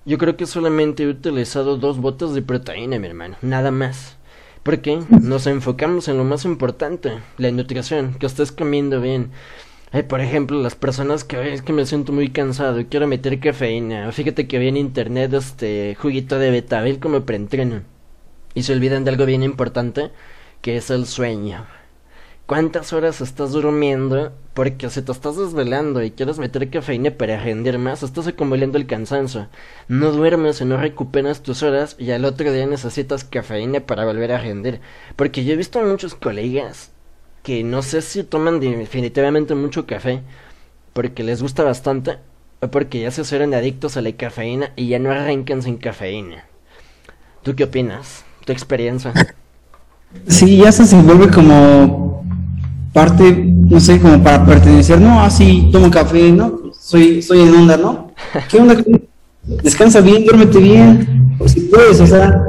yo creo que solamente he utilizado dos botas de proteína, mi hermano, nada más. Porque nos enfocamos en lo más importante, la nutrición, que estés comiendo bien. Ay, por ejemplo, las personas que es que me siento muy cansado y quiero meter cafeína. Fíjate que vi en internet este juguito de betabel como preentreno. Y se olvidan de algo bien importante, que es el sueño cuántas horas estás durmiendo, porque si te estás desvelando y quieres meter cafeína para rendir más, estás acumulando el cansancio. No duermes y no recuperas tus horas y al otro día necesitas cafeína para volver a rendir. Porque yo he visto a muchos colegas que no sé si toman definitivamente mucho café porque les gusta bastante o porque ya se hicieron adictos a la cafeína y ya no arrancan sin cafeína. ¿Tú qué opinas? ¿Tu experiencia? Sí, ya se vuelve como parte, no sé, como para pertenecer, no, así ah, tomo café, ¿no? Soy, soy en onda, ¿no? ¿Qué onda? Descansa bien, duérmete bien, pues si puedes, o sea,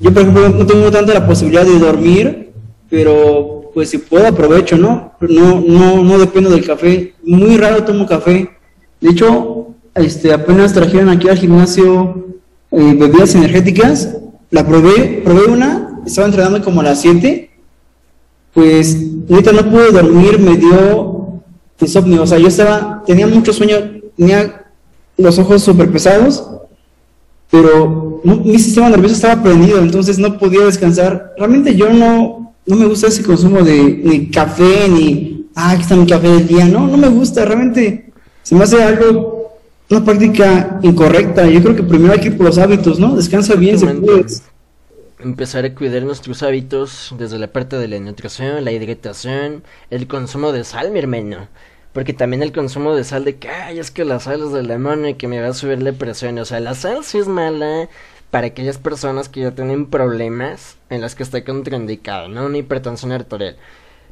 yo por ejemplo no tengo tanto la posibilidad de dormir, pero pues si puedo aprovecho, ¿no? No, no, no dependo del café, muy raro tomo café. De hecho, este, apenas trajeron aquí al gimnasio eh, bebidas energéticas la probé, probé una, estaba entrenando como a las 7, pues ahorita no pude dormir, me dio insomnio, o sea, yo estaba, tenía mucho sueño, tenía los ojos súper pesados, pero mi sistema nervioso estaba prendido, entonces no podía descansar. Realmente yo no, no me gusta ese consumo de, café, ni, ah, aquí está mi café del día, no, no me gusta, realmente se me hace algo, una práctica incorrecta. Yo creo que primero hay que ir por los hábitos, ¿no? Descansa bien, se puede. Empezar a cuidar nuestros hábitos desde la parte de la nutrición, la hidratación, el consumo de sal, mi hermano. Porque también el consumo de sal de que, ay, es que la sal es del demonio y que me va a subir la presión. O sea, la sal sí es mala para aquellas personas que ya tienen problemas en las que está contraindicado, ¿no? Una hipertensión arterial.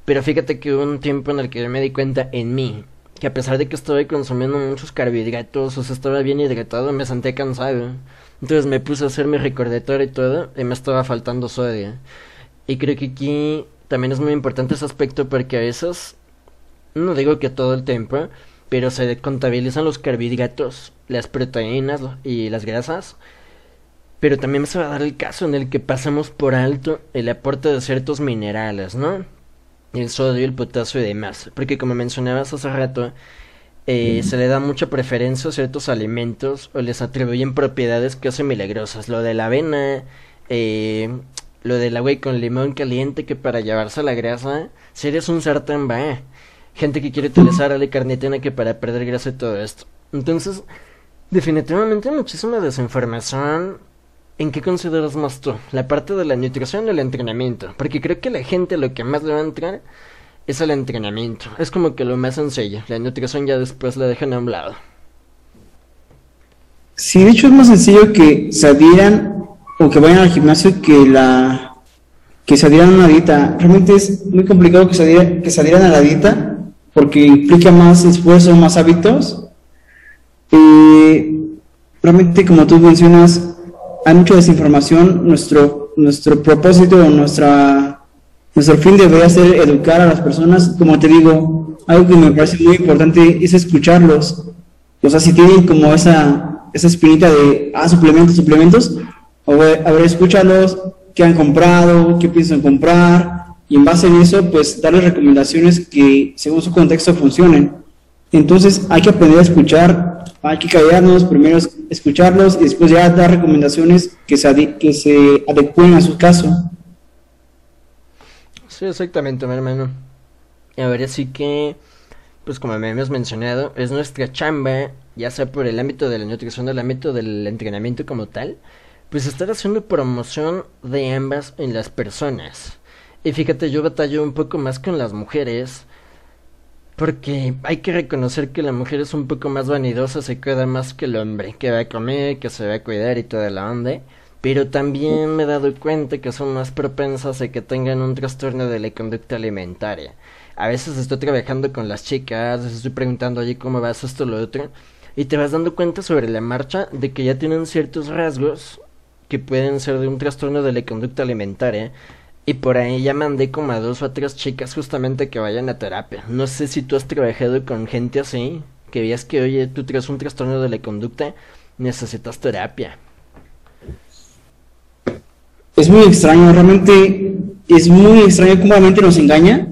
Pero fíjate que hubo un tiempo en el que yo me di cuenta en mí que a pesar de que estaba consumiendo muchos carbohidratos, o sea, estaba bien hidratado, me senté cansado. Entonces me puse a hacer mi recordatorio y todo, y me estaba faltando sodio. Y creo que aquí también es muy importante ese aspecto porque a veces no digo que todo el tiempo, pero se contabilizan los carbohidratos, las proteínas y las grasas. Pero también se va a dar el caso en el que pasamos por alto el aporte de ciertos minerales, ¿no? El sodio, el potasio y demás. Porque como mencionabas hace rato, eh, se le da mucha preferencia a ciertos alimentos o les atribuyen propiedades que hacen milagrosas. Lo de la avena, eh, lo del agua con limón caliente que para llevarse la grasa, si eres un sartén va gente que quiere utilizar la carnitina que para perder grasa y todo esto. Entonces, definitivamente muchísima desinformación. ¿En qué consideras más tú? ¿La parte de la nutrición o el entrenamiento? Porque creo que la gente lo que más le va a entrar es el entrenamiento. Es como que lo más sencillo. La nutrición ya después la dejan a un lado. Sí, de hecho es más sencillo que se adhieran o que vayan al gimnasio que la que se adhieran a una dieta. Realmente es muy complicado que se adhieran, que se a la dieta porque implica más esfuerzo, más hábitos. Y realmente, como tú mencionas, hay mucha desinformación. Nuestro, nuestro propósito, nuestra, nuestro fin debería ser educar a las personas. Como te digo, algo que me parece muy importante es escucharlos. O sea, si tienen como esa, esa espinita de, ah, suplementos, suplementos, a ver, a escúchalos, qué han comprado, qué piensan comprar, y en base a eso, pues darles recomendaciones que según su contexto funcionen. Entonces hay que aprender a escuchar, hay que callarnos, primero escucharlos y después ya dar recomendaciones que se, que se adecuen a su caso. Sí, exactamente, mi hermano. A ver, así que, pues como me hemos mencionado, es nuestra chamba, ya sea por el ámbito de la nutrición o el ámbito del entrenamiento como tal, pues estar haciendo promoción de ambas en las personas. Y fíjate, yo batallo un poco más con las mujeres. Porque hay que reconocer que la mujer es un poco más vanidosa, se cuida más que el hombre, que va a comer, que se va a cuidar y toda la onda. Pero también me he dado cuenta que son más propensas a que tengan un trastorno de la conducta alimentaria. A veces estoy trabajando con las chicas, les estoy preguntando, allí cómo vas esto lo otro. Y te vas dando cuenta sobre la marcha de que ya tienen ciertos rasgos que pueden ser de un trastorno de la conducta alimentaria y por ahí ya mandé como a dos o tres chicas justamente que vayan a terapia. No sé si tú has trabajado con gente así, que veas que, oye, tú tienes un trastorno de la conducta, necesitas terapia. Es muy extraño, realmente es muy extraño cómo la mente nos engaña.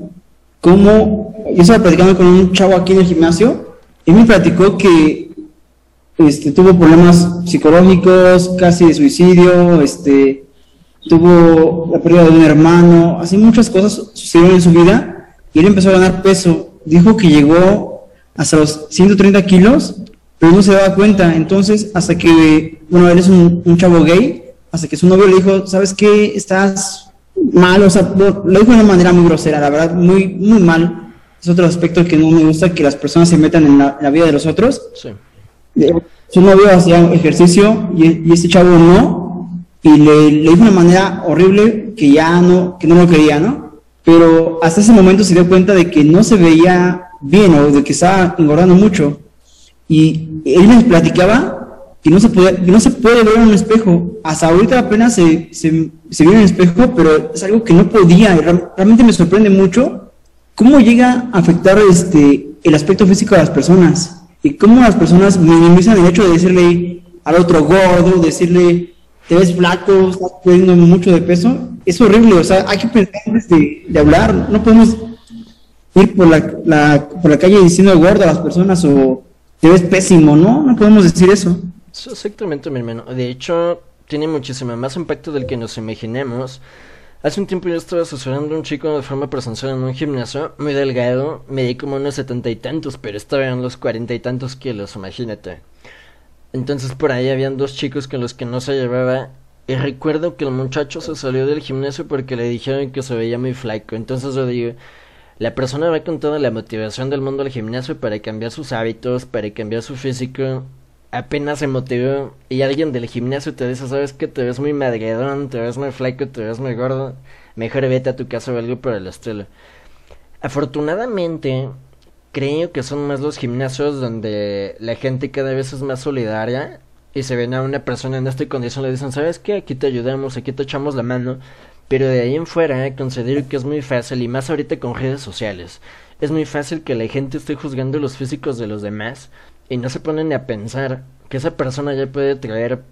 Como yo estaba platicando con un chavo aquí en el gimnasio y me platicó que este, tuvo problemas psicológicos, casi de suicidio, este, tuvo la pérdida de un hermano, así muchas cosas sucedieron en su vida y él empezó a ganar peso. Dijo que llegó hasta los 130 kilos, pero no se daba cuenta. Entonces, hasta que, bueno, él es un, chavo gay, hasta que su novio le dijo, ¿sabes qué? Estás mal, o sea, lo, dijo de una manera muy grosera, la verdad, muy, muy mal. Es otro aspecto que no me gusta, que las personas se metan en la, vida de los otros. Sí. Eh, su novio hacía ejercicio y, y este chavo no, y le, le dijo de una manera horrible que ya no, que no lo quería, ¿no? Pero hasta ese momento se dio cuenta de que no se veía bien o de que estaba engordando mucho. Y él les platicaba que no se puede, no se puede ver en un espejo. Hasta ahorita apenas se, se, se ve en un espejo, pero es algo que no podía. Realmente me sorprende mucho cómo llega a afectar este, el aspecto físico de las personas y cómo las personas minimizan el hecho de decirle al otro gordo, decirle te ves flaco, estás perdiendo mucho de peso, es horrible, o sea, hay que pensar antes de, hablar, no podemos ir por la, por la calle diciendo gordo a las personas o te ves pésimo, ¿no? No podemos decir eso. Exactamente, mi hermano. De hecho, tiene muchísimo más impacto del que nos imaginemos. Hace un tiempo yo estaba asesorando a un chico de forma presencial en un gimnasio, muy delgado, medí como unos setenta y tantos, pero estaba en los cuarenta y tantos kilos, imagínate. Entonces por ahí habían dos chicos con los que no se llevaba. Y recuerdo que el muchacho se salió del gimnasio porque le dijeron que se veía muy flaco. Entonces yo digo, la persona va con toda la motivación del mundo al gimnasio para cambiar sus hábitos, para cambiar su físico. Apenas se motivó y alguien del gimnasio te dice, sabes que te ves muy madredón, te ves muy flaco, te ves muy gordo. Mejor vete a tu casa o algo por el estilo. Afortunadamente, creo que son más los gimnasios donde la gente cada vez es más solidaria y se ven a una persona en esta condición le dicen, ¿sabes qué? Aquí te ayudamos, aquí te echamos la mano. Pero de ahí en fuera, eh, considero que es muy fácil, y más ahorita con redes sociales, es muy fácil que la gente esté juzgando los físicos de los demás y no se ponen a pensar que esa persona ya puede traer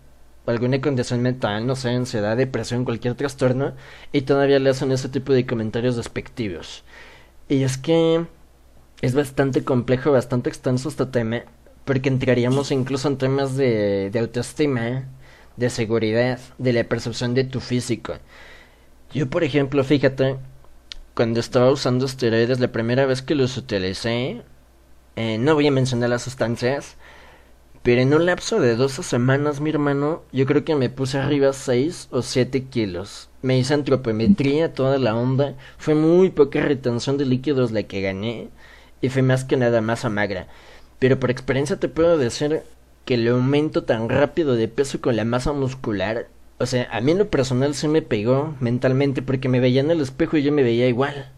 alguna condición mental, no sé, ansiedad, depresión, cualquier trastorno, y todavía le hacen ese tipo de comentarios despectivos. Y es que es bastante complejo, bastante extenso este tema, porque entraríamos incluso en temas de, de autoestima, de seguridad, de la percepción de tu físico. Yo, por ejemplo, fíjate, cuando estaba usando esteroides, la primera vez que los utilicé, eh, no voy a mencionar las sustancias, pero en un lapso de 12 semanas, mi hermano, yo creo que me puse arriba 6 o 7 kilos. Me hice antropometría, toda la onda. Fue muy poca retención de líquidos la que gané y fue más que nada masa magra. Pero por experiencia te puedo decir que el aumento tan rápido de peso con la masa muscular, o sea, a mí en lo personal se me pegó mentalmente porque me veía en el espejo y yo me veía igual.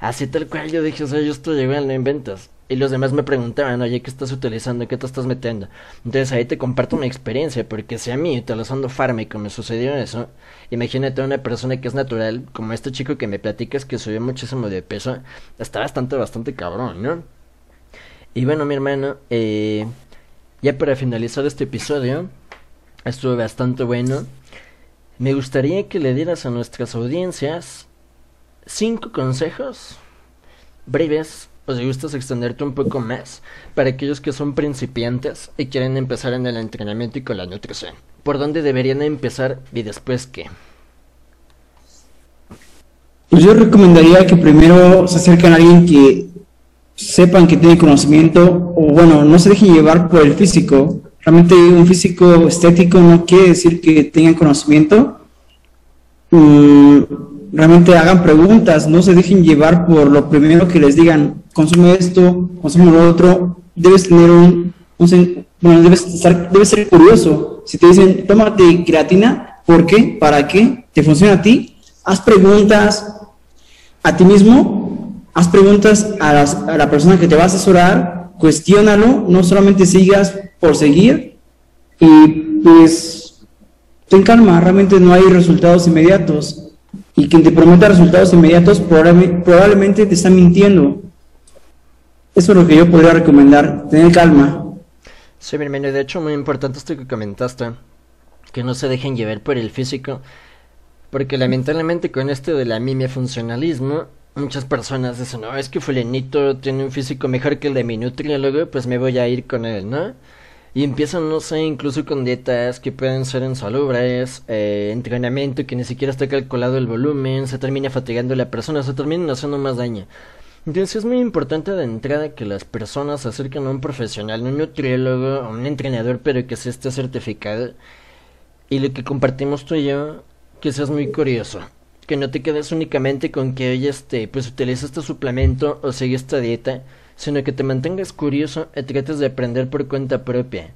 Así tal cual yo dije, o sea, yo estoy igual, no inventas. Y los demás me preguntaban, oye, ¿qué estás utilizando? ¿Qué te estás metiendo? Entonces ahí te comparto mi experiencia, porque si a mí, utilizando fármaco, me sucedió eso, imagínate a una persona que es natural, como este chico que me platicas que subió muchísimo de peso, está bastante, bastante cabrón, ¿no? Y bueno, mi hermano, eh, ya para finalizar este episodio, estuvo bastante bueno. Me gustaría que le dieras a nuestras audiencias cinco consejos breves o si gustas extenderte un poco más para aquellos que son principiantes y quieren empezar en el entrenamiento y con la nutrición. ¿Por dónde deberían empezar y después qué? Pues yo recomendaría que primero se acerquen a alguien que sepan que tiene conocimiento o bueno, no se dejen llevar por el físico. Realmente un físico estético no quiere decir que tengan conocimiento. Mm, realmente hagan preguntas, no se dejen llevar por lo primero que les digan, consume esto, consume lo otro, debes tener un, bueno, debes, estar, debes ser curioso. Si te dicen, tómate creatina, ¿por qué? ¿Para qué? ¿Te funciona a ti? Haz preguntas a ti mismo, haz preguntas a, a la persona que te va a asesorar, cuestiónalo, no solamente sigas por seguir y pues ten calma, realmente no hay resultados inmediatos y quien te prometa resultados inmediatos probablemente te está mintiendo. Eso es lo que yo podría recomendar, tener calma. Sí, mi hermano, de hecho muy importante esto que comentaste, que no se dejen llevar por el físico, porque lamentablemente con esto de la mimia funcionalismo, muchas personas dicen, no, es que fulanito tiene un físico mejor que el de mi nutriólogo, pues me voy a ir con él, ¿no? Y empiezan, no sé, incluso con dietas que pueden ser insalubres, eh, entrenamiento que ni siquiera está calculado el volumen, se termina fatigando la persona, se termina haciendo más daño. Entonces es muy importante de entrada que las personas se acerquen a un profesional, un nutriólogo, un entrenador, pero que se esté certificado. Y lo que compartimos tú y yo, que seas muy curioso. Que no te quedes únicamente con que, oye, este, pues utiliza este suplemento o sigue esta dieta sino que te mantengas curioso y trates de aprender por cuenta propia.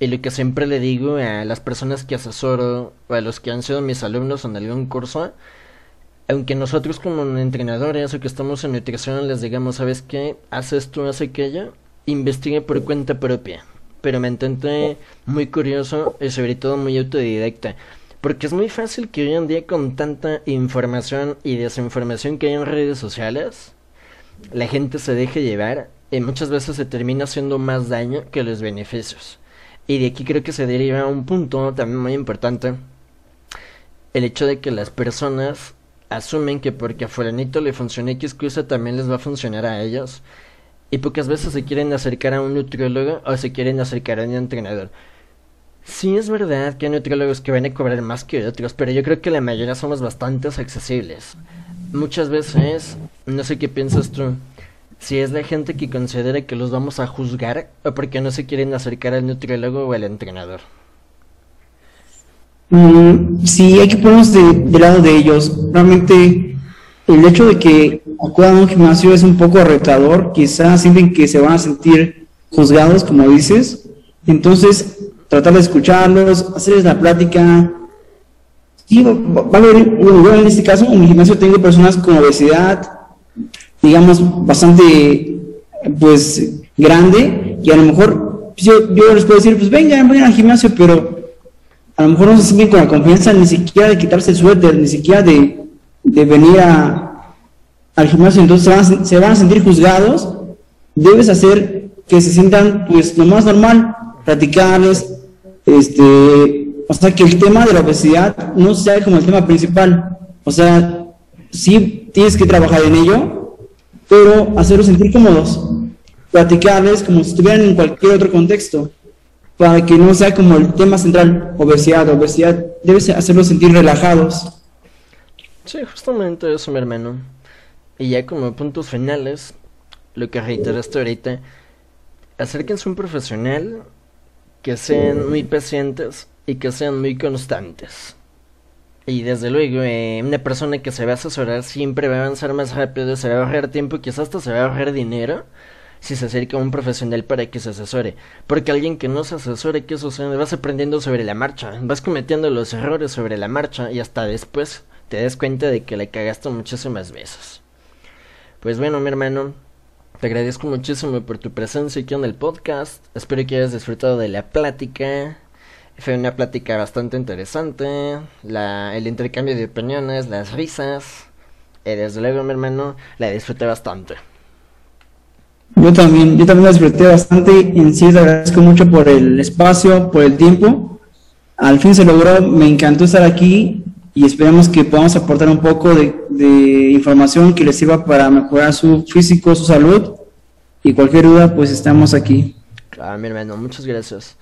Y lo que siempre le digo a las personas que asesoro o a los que han sido mis alumnos en algún curso, aunque nosotros como entrenadores o que estamos en nutrición les digamos, ¿sabes qué? Haz esto, haz aquello, investigue por cuenta propia. Pero mantente muy curioso y sobre todo muy autodidacta. Porque es muy fácil que hoy en día con tanta información y desinformación que hay en redes sociales, la gente se deje llevar y muchas veces se termina haciendo más daño que los beneficios. Y de aquí creo que se deriva un punto también muy importante el hecho de que las personas asumen que porque a fulanito le funciona X cosa también les va a funcionar a ellos. Y pocas veces se quieren acercar a un nutriólogo o se quieren acercar a un entrenador. Sí es verdad que hay nutriólogos que van a cobrar más que otros, pero yo creo que la mayoría somos bastante accesibles. Muchas veces, no sé qué piensas tú, si es la gente que considera que los vamos a juzgar o porque no se quieren acercar al nutriólogo o al entrenador. Mm, sí, hay que ponernos de, lado de ellos. Realmente, el hecho de que acudan a un gimnasio es un poco retador. Quizás sienten que se van a sentir juzgados, como dices. Entonces, tratar de escucharlos, hacerles la plática. Va, a haber, bueno, en este caso, en mi gimnasio tengo personas con obesidad, digamos, bastante, pues, grande, y a lo mejor pues, yo, yo les puedo decir, pues vengan, vayan al gimnasio, pero a lo mejor no se sienten con la confianza ni siquiera de quitarse el suéter, ni siquiera de, venir a, al gimnasio, entonces se van, a, se van a sentir juzgados, debes hacer que se sientan pues lo más normal, platicarles, este, o sea, que el tema de la obesidad no sea como el tema principal, o sea, sí tienes que trabajar en ello, pero hacerlos sentir cómodos, platicarles como si estuvieran en cualquier otro contexto para que no sea como el tema central, obesidad, obesidad, debes hacerlos sentir relajados. Sí, justamente eso, mi hermano. Y ya como puntos finales, lo que reiteraste ahorita, acérquense un profesional que sean muy pacientes y que sean muy constantes. Y desde luego, eh, una persona que se va a asesorar siempre va a avanzar más rápido, se va a ahorrar tiempo, quizás hasta se va a ahorrar dinero si se acerca a un profesional para que se asesore. Porque alguien que no se asesore, ¿qué sucede? Vas aprendiendo sobre la marcha, vas cometiendo los errores sobre la marcha y hasta después te das cuenta de que le cagaste muchísimas veces. Pues bueno, mi hermano, te agradezco muchísimo por tu presencia aquí en el podcast. Espero que hayas disfrutado de la plática. Fue una plática bastante interesante. La, el intercambio de opiniones, las risas. Y desde luego, mi hermano, la disfruté bastante. Yo también, yo también la disfruté bastante en sí te agradezco mucho por el espacio, por el tiempo. Al fin se logró, me encantó estar aquí y esperamos que podamos aportar un poco de, de información que les sirva para mejorar su físico, su salud y cualquier duda, pues estamos aquí. Claro, mi hermano, muchas gracias.